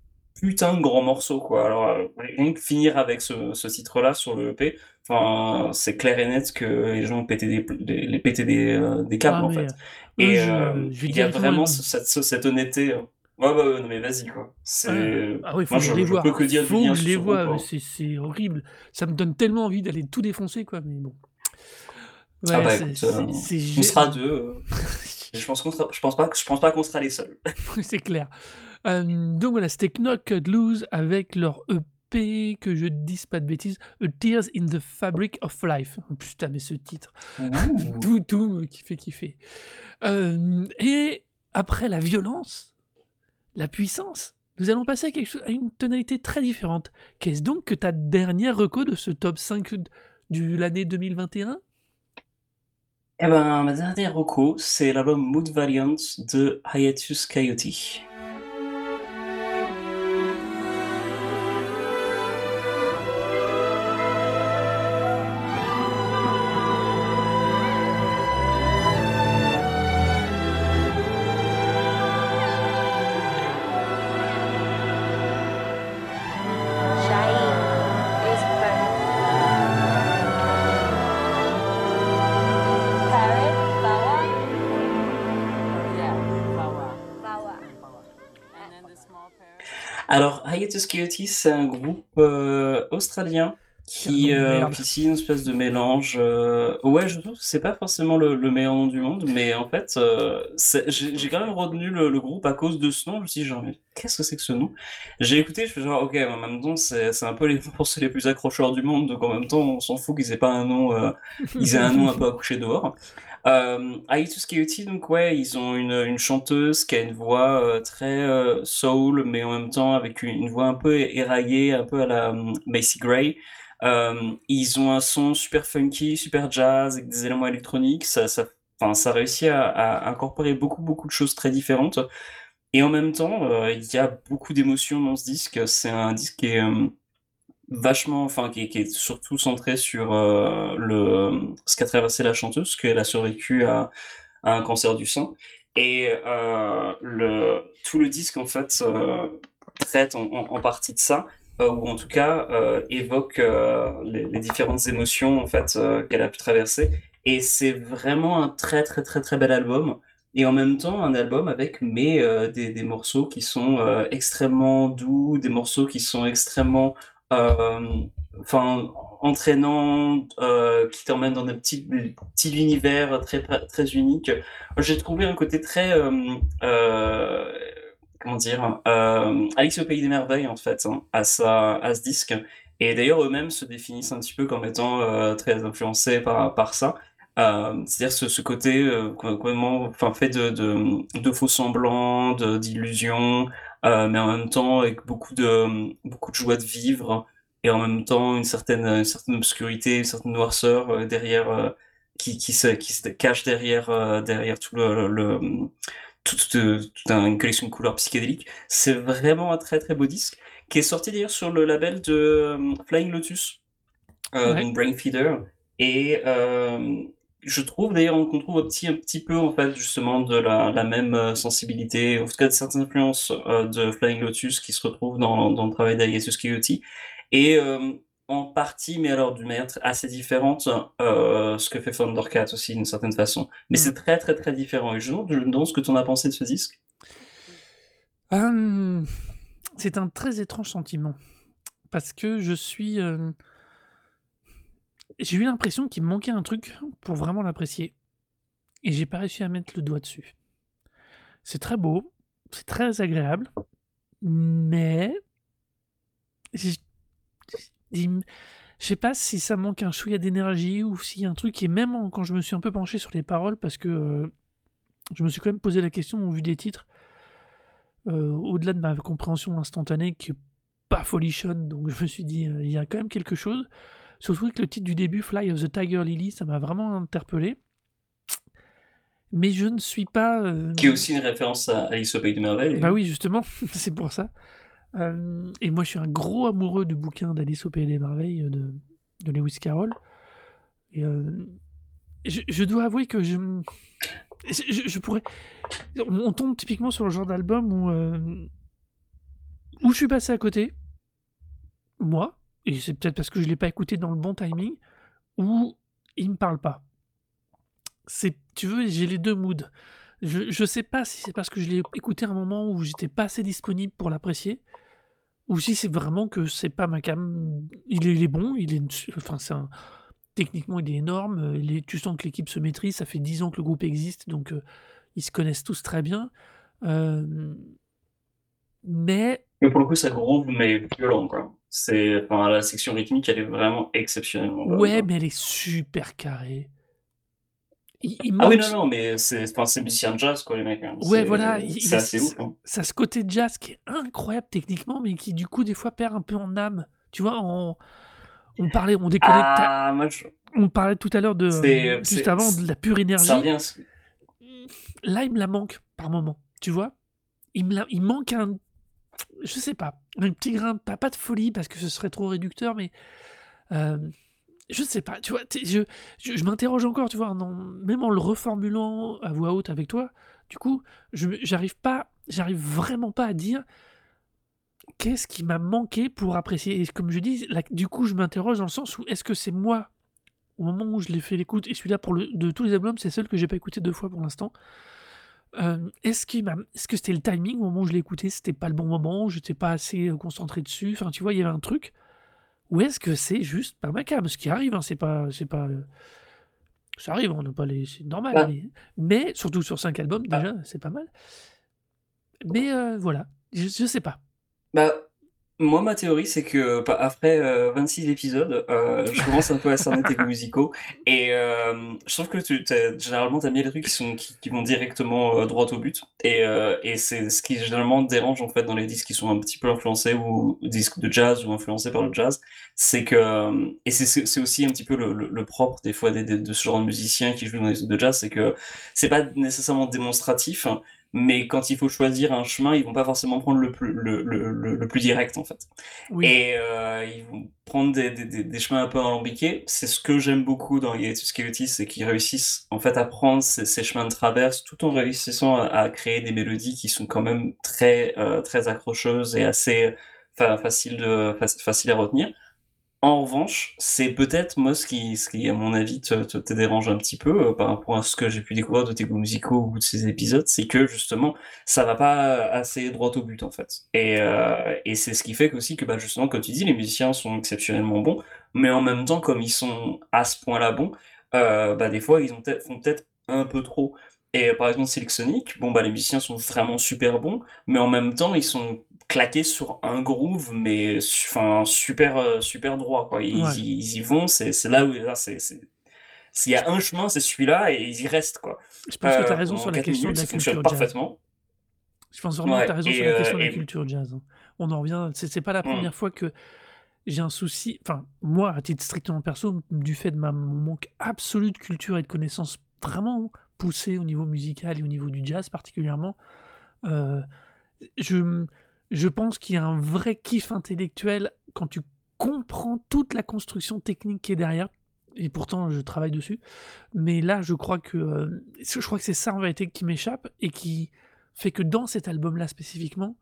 putain de grand morceau, quoi. Alors, heu, rien que finir avec ce ce titre-là sur le EP, enfin, c'est clair et net que les gens ont pété des les pété des, heu, des câbles, Ah en fait eux, et je hem, je il y a vraiment ce cette ce cette honnêteté, heu ouais, ouais, ouais, non, mais vas-y, quoi. Ah, ah ouais, faut moi, que je j'aille je peux que dire faut que je les mais hein. c'est c'est horrible. Ça me donne tout envie d'aller tout défoncer, quoi, mais bon. Ah Ouais, bah, écoute, on sera 2, heu, et je pense je pense pas je pense pas qu'on sera les seuls. C'est clair. Donc voilà, c'était Knocked Loose avec leur Que je dise pas de bêtises, A Tears in the Fabric of Life. Putain, mais ce titre, tout, tout me fait kiffer. Euh, et après la violence, la puissance, nous allons passer à, quelque chose, à une tonalité très différente. Qu'est-ce donc que ta dernière reco de ce top 5 de l'année 2021 Eh ben, ma dernière reco, c'est l'album Mood Variant de Hiatus Coyote. Alors, Hiatus Coyote, c'est un groupe euh, australien qui, euh, qui une espèce de mélange. Euh, ouais, je trouve que c'est pas forcément le, meilleur nom du monde, mais en fait, euh, j'ai quand même retenu le, groupe à cause de ce nom. Je me suis dit, genre, qu'est-ce que c'est que ce nom? J'ai écouté, je fais genre, ok, en même temps, c'est un peu les forces les plus accrocheurs du monde, donc en même temps, on s'en fout qu'ils aient pas un nom, ils aient un nom un peu accouché dehors. Euh, Coyote, donc ouais, ils ont une, une, chanteuse qui a une voix euh, très euh, soul, mais en même temps avec une, voix un peu éraillée, un peu à la um, Macy Gray. Euh, ils ont un son super funky, super jazz, avec des éléments électroniques. Ça, ça, ça réussit à, incorporer beaucoup, beaucoup de choses très différentes. Et en même temps, il y a beaucoup d'émotions dans ce disque. C'est un disque qui est vachement, enfin, qui, est surtout centré sur euh, le, ce qu'a traversé la chanteuse, qu'elle a survécu à, un cancer du sein. Et euh, le, tout le disque, en fait, euh, traite en, partie de ça, ou en tout cas évoque les, les, différentes émotions en fait qu'elle a pu traverser. Et c'est vraiment un très très très très bel album. Et en même temps, un album avec mais des, des, morceaux qui sont extrêmement doux, des morceaux qui sont extrêmement enfin entraînant, euh, qui t'emmène dans un petit, univers très très unique. J'ai trouvé un côté très euh, comment dire Alice au pays des merveilles en fait hein, à ça à ce disque. Et d'ailleurs eux-mêmes se définissent un petit peu comme étant très influencés par par ça. c'est-à-dire ce, ce côté complètement enfin fait de, de, de faux semblants, d'illusions, euh, mais en même temps avec beaucoup de, beaucoup de joie de vivre et en même temps une certaine, une certaine obscurité, une certaine noirceur euh, derrière, euh, qui, qui, se, qui se cache derrière, derrière tout le, le toute, une collection de couleurs psychédéliques. C'est vraiment un très très beau disque qui est sorti d'ailleurs sur le label de Flying Lotus, ouais. Brain Feeder. Et je trouve d'ailleurs qu'on trouve un petit, un petit peu en fait justement de la, la même euh, sensibilité, en tout cas de certaines influences euh, de Flying Lotus qui se retrouvent dans, dans le travail d'Agasus Coyote. Et euh, en partie, mais alors d'une manière assez différente, ce que fait Thundercat aussi d'une certaine façon. Mais mm. c'est très très très différent. Et je me demande ce que tu en as pensé de ce disque? Hum, c'est un très étrange sentiment. Parce que je suis j'ai eu l'impression qu'il me manquait un truc pour vraiment l'apprécier. Et j'ai pas réussi à mettre le doigt dessus. C'est très beau, c'est très agréable, mais je sais pas si ça manque un chouïa d'énergie ou s'il y a un truc. Et même quand je me suis un peu penché sur les paroles, parce que euh, je me suis quand même posé la question au vu des titres, euh, au-delà de ma compréhension instantanée qui est pas folichonne, donc je me suis dit, euh, il y a quand même quelque chose. Surtout que le titre du début, Fly of the Tiger Lily, ça m'a vraiment interpellé. Mais je ne suis pas. Euh, Qui est aussi une référence à Alice au Pays de Merveille. Bah oui, justement, c'est pour ça. Euh, et moi, je suis un gros amoureux du bouquin d'Alice au Pays des Merveilles euh, de, de Lewis Carroll. Et je, dois avouer que je, je, je, pourrais. On tombe typiquement sur le genre d'album où, où je suis passé à côté, moi, et c'est peut-être parce que je ne l'ai pas écouté dans le bon timing, ou il ne me parle pas. C'est, tu veux, j'ai les deux moods. Je ne sais pas si c'est parce que je l'ai écouté à un moment où j'étais pas assez disponible pour l'apprécier, ou si c'est vraiment que c'est pas ma cam. Il est, bon, il est, enfin techniquement il est énorme. Est, tu sens que l'équipe se maîtrise. Ça fait dix ans que le groupe existe, donc euh, ils se connaissent tous très bien. Euh, mais mais pour le coup, ça groove, mais violent, quoi. C'est enfin, la section rythmique, elle est vraiment exceptionnellement bonne, Ouais, quoi. mais elle est super carrée. Il il Ah oui, non, non, mais c'est musicien de jazz, quoi, les mecs, hein. Ouais, voilà, il il c'est assez ouf, hein. ça ce côté jazz qui est incroyable techniquement, mais qui, du coup, des fois, perd un peu en âme. Tu vois, on on parlait on déconnait Ah, je on parlait tout à l'heure de, hem, juste avant, de la pure ça énergie. revient ce Mmh, là, il me la manque par moment, tu vois? Il me la il manque un je sais pas, un petit grain, pas de folie parce que ce serait trop réducteur, mais, hem, je sais pas, tu vois? Je m'interroge encore, tu vois? Même en le reformulant à voix haute avec toi, du coup, j'arrive pas j'arrive vraiment pas à dire qu'est-ce qui m'a manqué pour apprécier? Et comme je dis, du coup, je m'interroge dans le sens où est-ce que c'est moi, au moment où je l'ai fait l'écoute et celui-là de tous les albums, c'est seul que j'ai pas écouté 2 fois pour l'instant. Est-ce qu'il m'a est-ce que c'était le timing au moment où je l'ai écouté, c'était pas le bon moment, j'étais pas assez, concentré dessus, enfin, tu vois, il y avait un truc? Ou est-ce que c'est juste pas ma came? Ce qui arrive, hein, c'est pas c'est pas, ça arrive, on n'a pas les c'est normal, Bah mais mais surtout sur 5 albums bah déjà, c'est pas mal. Mais heu, voilà, je je sais pas. bah, moi, ma théorie, c'est que, bah, après, heu, 26 épisodes, heu, je commence un peu à cerner tes goûts musicaux. Et hem, je trouve que tu tu as généralement, tu aimes bien les trucs qui sont qui qui vont directement, heu, droit au but. Et heu et c'est ce qui généralement dérange, en fait, dans les disques qui sont un petit peu influencés ou disques de jazz ou influencés par le jazz. C'est que, et c'est c'est c'est aussi un petit peu le le le propre des fois des des de ce genre de musiciens qui jouent dans les groupes de jazz, c'est que c'est pas nécessairement démonstratif, mais quand il faut choisir un chemin, ils vont pas forcément prendre le plus le le le le plus direct, en fait Oui, et heu, ils vont prendre des des des des chemins un peu alambiqués. C'est ce que j'aime beaucoup dans Coyote, c'est qu'ils réussissent, en fait, à prendre ces ces chemins de traverse, tout en réussissant à à créer des mélodies qui sont quand même très, heu, très accrocheuses et assez fa faciles de faci faciles à retenir. En revanche, c'est peut-être moi ce qui ce qui à mon avis te dérange un petit peu, heu, par rapport à ce que j'ai pu découvrir de tes goûts musicaux ou de ces épisodes, c'est que justement, ça va pas assez droit au but, en fait. Et et c'est ce qui fait qu'aussi que, bah, justement, comme tu dis, les musiciens sont exceptionnellement bons, mais en même temps, comme ils sont à ce point-là bons, heu, bah, des fois, ils font peut-être un peu trop. Et par exemple, Silk Sonic, bon, bah, les musiciens sont vraiment super bons, mais en même temps, ils sont claqués sur un groove, mais enfin super, heu, super droit, quoi. Ils ouais. y ils y vont, c'est là où là, c'est s'il y a un chemin, c'est celui-là et ils y restent, quoi. je pense que tu as Heu, raison sur la 4 question de la culture jazz. parfaitement. Je pense vraiment que tu as raison sur la heu question de la et culture jazz, hein. On en revient c'est pas la mmh, première fois que j'ai un souci enfin, moi, à titre strictement perso, du fait de ma mon manque absolu de culture et de connaissances vraiment poussées au niveau musical et au niveau du jazz particulièrement, je, je pense qu'il y a un vrai kiff intellectuel quand tu comprends toute la construction technique qui est derrière et pourtant je travaille dessus. Mais là, je crois que, heu, je crois que c'est ça en vérité qui m'échappe et qui fait que dans cet album-là spécifiquement,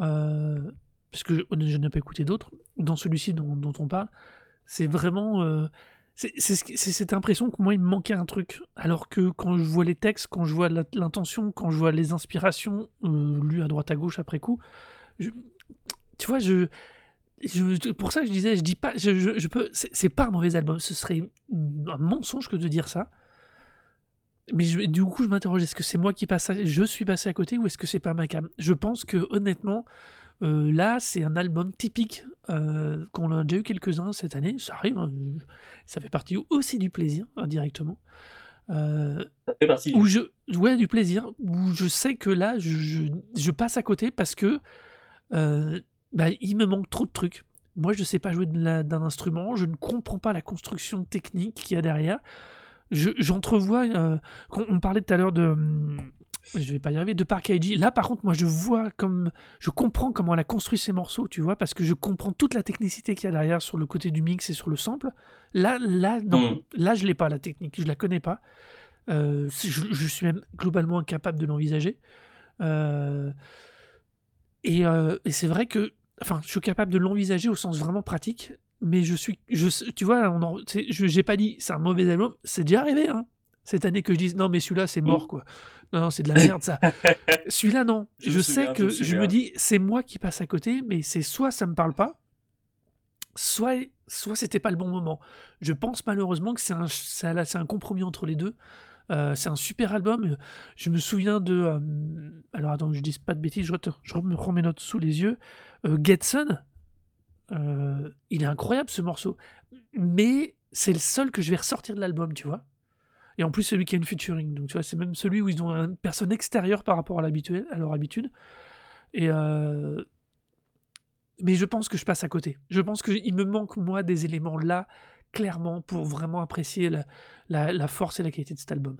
heu, parce que je je n'ai pas écouté d'autres, dans celui-ci dont on parle, c'est vraiment, heu, c'est cette impression que moi, il me manquait un truc. Alors que quand je vois les textes, quand je vois l'int l'intention, quand je vois les inspirations, lues à droite à gauche après coup, je tu vois, je je pour ça je disais, je dis pas je je je peux c'est pas un mauvais album, ce serait, un mensonge que de dire ça. Mais je du coup, je m'interroge, est-ce que c'est moi qui passe à je suis passé à côté ou est-ce que c'est pas ma came? Je pense que honnêtement, heu, là, c'est un album typique, heu, qu'on a déjà eu quelques-uns cette année, ça arrive, hein, ça fait partie aussi du plaisir, indirectement, heu, ça fait partie où du je ouais, du plaisir, où je sais que là, je je je passe à côté parce que, heu, bah, il me manque trop de trucs. Moi, je sais pas jouer d'un instrument, je ne comprends pas la construction technique qu'il y a derrière. Je j'entrevois, heu, quand on parlait tout à l'heure de, mmh, je vais pas y arriver, de Park Hye-ji. Là, par contre, moi, je vois comme je comprends comment elle a construit ses morceaux, tu vois? Parce que je comprends toute la technicité qu'il y a derrière sur le côté du mix et sur le sample. Là là, non, mmh. là, je l'ai pas la technique, je la connais pas. Si je je suis même globalement incapable de l'envisager. Heu et heu et c'est vrai que enfin, je suis capable de l'envisager au sens vraiment pratique, mais je suis je tu vois, on en je j'ai pas dit: «C'est un mauvais album», c'est déjà arrivé, hein, cette année que je dise: «Non, mais celui-là, c'est mort, quoi. Non, non, c'est de la merde, ça». Celui-là, non. Je sais souviens, je que je me dis: «C'est moi qui passe à côté», mais c'est soit ça me parle pas, soit soit c'était pas le bon moment. Je pense malheureusement que c'est un c'est un compromis entre les 2. Heu, c'est un super album, je me souviens de, hem, alors attends je dise pas de bêtises, je reprends mes notes sous les yeux, heu, Get Some, Heu, il est incroyable ce morceau, mais c'est le seul que je vais ressortir de l'album, tu vois? Et en plus, celui qui a une featuring, donc tu vois, c'est même celui où ils ont une personne extérieure par rapport à leur habitude. Et mais je pense que je passe à côté. Je pense qu'il me manque, moi, des éléments là, clairement, pour vraiment apprécier la la la force et la qualité de cet album.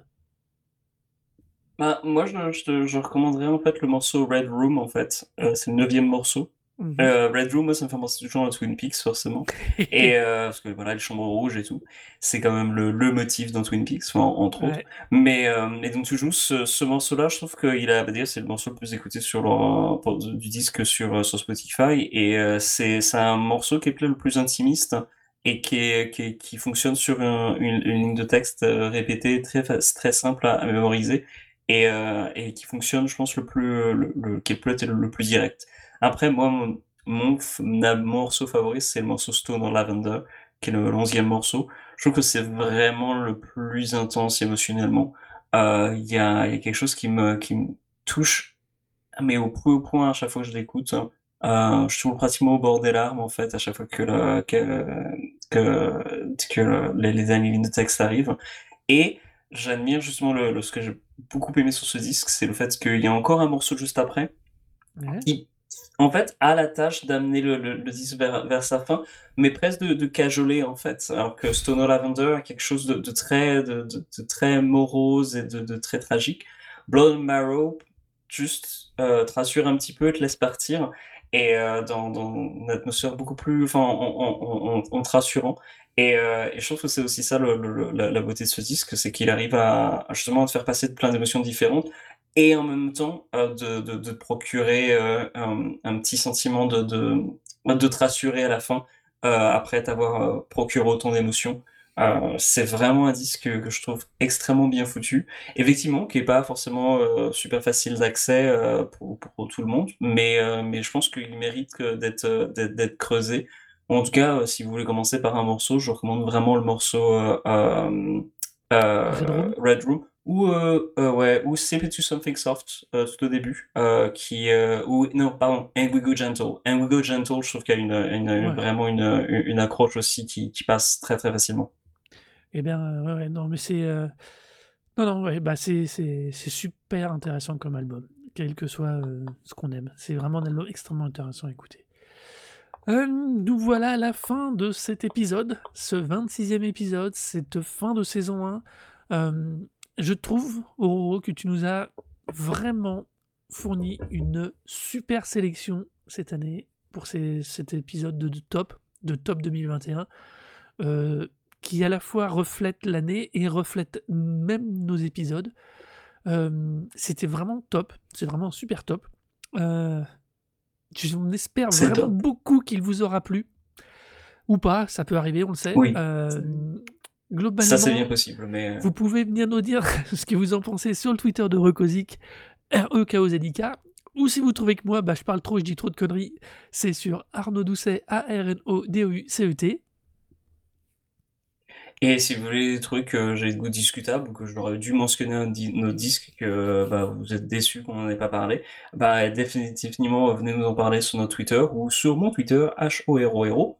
Bah, moi, je je je recommanderais, en fait, le morceau Red Room, en fait, heu, c'est le 9e morceau. Mmh mh. Heu, Red Room, moi, ça me fait penser toujours à Twin Peaks, forcément et heu, parce que, voilà, les chambres rouges et tout, c'est quand même le le motif dans Twin Peaks, enfin, entre autres, mais et donc tu joues ce ce morceau-là, je trouve qu'il a bah, c'est le morceau le plus écouté sur leur pour du disque sur, sur Spotify et c'est un morceau qui est peut-être le plus intimiste et qui qui qui fonctionne sur un une une ligne de texte, heu, répétée, très très simple à mémoriser et heu et qui fonctionne, je pense, le plus, le le qui est le plus direct. Après, moi, mon mon morceau favori, c'est le morceau Stoner Lavender, qui est le l'11e morceau. Je trouve que c'est vraiment le plus intense émotionnellement. Heu, il y a y a quelque chose qui me qui me touche, mais au plus haut point à chaque fois que je l'écoute. Heu, je suis pratiquement au bord des larmes, en fait, à chaque fois que le que que que les les lignes de texte arrivent et j'admire justement le le ce que j'ai beaucoup aimé sur ce disque, c'est le fait qu'il y a encore un morceau juste après, qui, en fait, a la tâche d'amener le disque vers vers sa fin, mais presque de de cajoler, en fait. Alors que Stoner Lavender a quelque chose de de très de très morose et de très tragique. Blood and Marrow, juste, heu, te rassure un petit peu et te laisse partir et heu, dans dans une atmosphère beaucoup plus en te rassurant et heu et je trouve que c'est aussi ça la beauté de ce disque, c'est qu'il arrive à justement à te faire passer plein d'émotions différentes et en même temps, heu, de de procurer, un un petit sentiment de de bah, de te rassurer à la fin, après t'avoir, procuré autant d'émotions. Heu, c'est vraiment un disque que que je trouve extrêmement bien foutu. Effectivement, qui est pas forcément, heu, super facile d'accès, heu, pour pour tout le monde, mais mais je pense qu'il mérite d'être, d'être creusé. En tout cas, si vous voulez commencer par un morceau, je recommande vraiment le morceau, Red Room? Red Room ou heu, ouais, ou Slip Into Something Soft, tout au début, qui, ou non, pardon, And We Go Gentle. And We Go Gentle, je trouve qu'il y a une, Ouais. vraiment une, une accroche aussi qui qui passe très, très facilement. Et bien, heu, ouais, non, mais c'est, heu, non, non, ouais, bah, c'est super intéressant comme album, quel que soit, heu, ce qu'on aime. C'est vraiment un album extrêmement intéressant à écouter. Nous voilà à la fin de cet épisode, ce 26e épisode, cette fin de saison 1. Hem, je trouve, Ororo, que tu nous as vraiment fourni une super sélection cette année pour ces cet épisode de de top de top 2021, heu, qui à la fois reflète l'année et reflète même nos épisodes. C'était vraiment top, c'est vraiment super top. Je on espère vraiment top. beaucoup qu'il vous aura plu ou pas, ça peut arriver, on le sait. Oui. Hem, Ça, c'est bien globalement, possible, mais heu vous pouvez venir nous dire ce que vous en pensez sur le Twitter de Recosic, R-E-K-O-Z-I-K ou si vous trouvez que moi, bah, je parle trop, je dis trop de conneries, c'est sur Arnaud Doucet, A-R-N-O-D-O-U-C-E-T. Et si vous voulez des trucs, heu, j'ai des goûts discutables ou que j'aurais dû mentionner un di notre disque que, bah, vous êtes déçus qu'on en ait pas parlé, bah, définitivement, venez nous en parler sur notre Twitter ou sur mon Twitter, HORORO.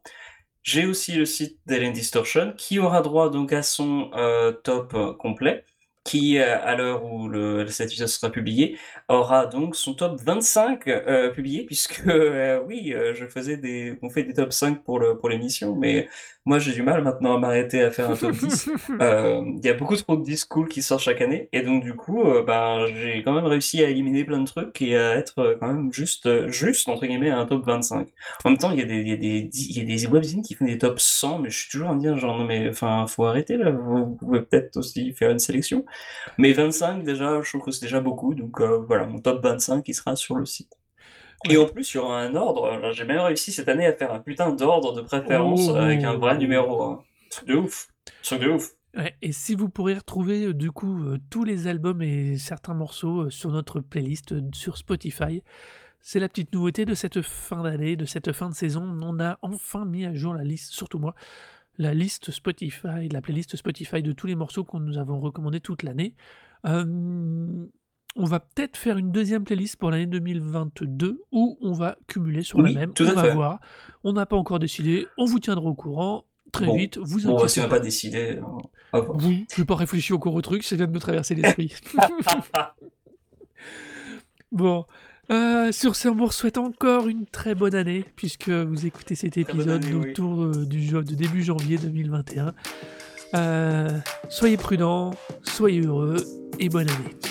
J'ai aussi le site d'Hélène Distortion qui aura droit donc à son, heu, top, heu, complet, qui, heu, à l'heure où le cet épisode sera publié, aura donc son top 25, heu, publié puisque, heu, oui, heu, je faisais des on fait des top 5 pour le pour l'émission, mais moi j'ai du mal maintenant à m'arrêter à faire un top 10. Hem, il y a beaucoup trop de disques cool qui sortent chaque année et donc du coup, ben, j'ai quand même réussi à éliminer plein de trucs et à être, quand même juste, «juste» entre guillemets à un top 25. En même temps, il y a des y a des y a des webzines qui font des top 100, mais je suis toujours à me dire genre: «Non mais enfin, faut arrêter là, vous pouvez peut-être aussi faire une sélection». Mais 25 déjà, je trouve que c'est déjà beaucoup, donc heu, voilà, mon top 25 il sera sur le site. Et en plus, il y aura un ordre, alors j'ai même réussi cette année à faire un putain d'ordre de préférence, heu, avec un vrai numéro, Oh! hein. Truc de ouf, truc de ouf. Ouais et si vous pourrez retrouver, heu, du coup, tous les albums et certains morceaux, sur notre playlist, sur Spotify. C'est la petite nouveauté de cette fin d'année, de cette fin de saison. On a enfin mis à jour la liste, surtout moi, la liste Spotify, la playlist Spotify de tous les morceaux qu'on nous avons recommandés toute l'année. Hem, on va peut-être faire une deuxième playlist pour l'année 2022 où on va cumuler sur la Oui, même. tout On va fait. voir. On n'a pas encore décidé. On vous tiendra au courant très Bon, vite. Vous bon, si on n'a pas. décidé, euh. Oui, j'ai pas réfléchi encore au truc, ça vient de me traverser l'esprit. Bon, euh, sur ce, on vous souhaite encore une très bonne année, puisque vous écoutez cet épisode année, autour euh, du de début janvier 2021. Euh, soyez prudents, soyez heureux et bonne année.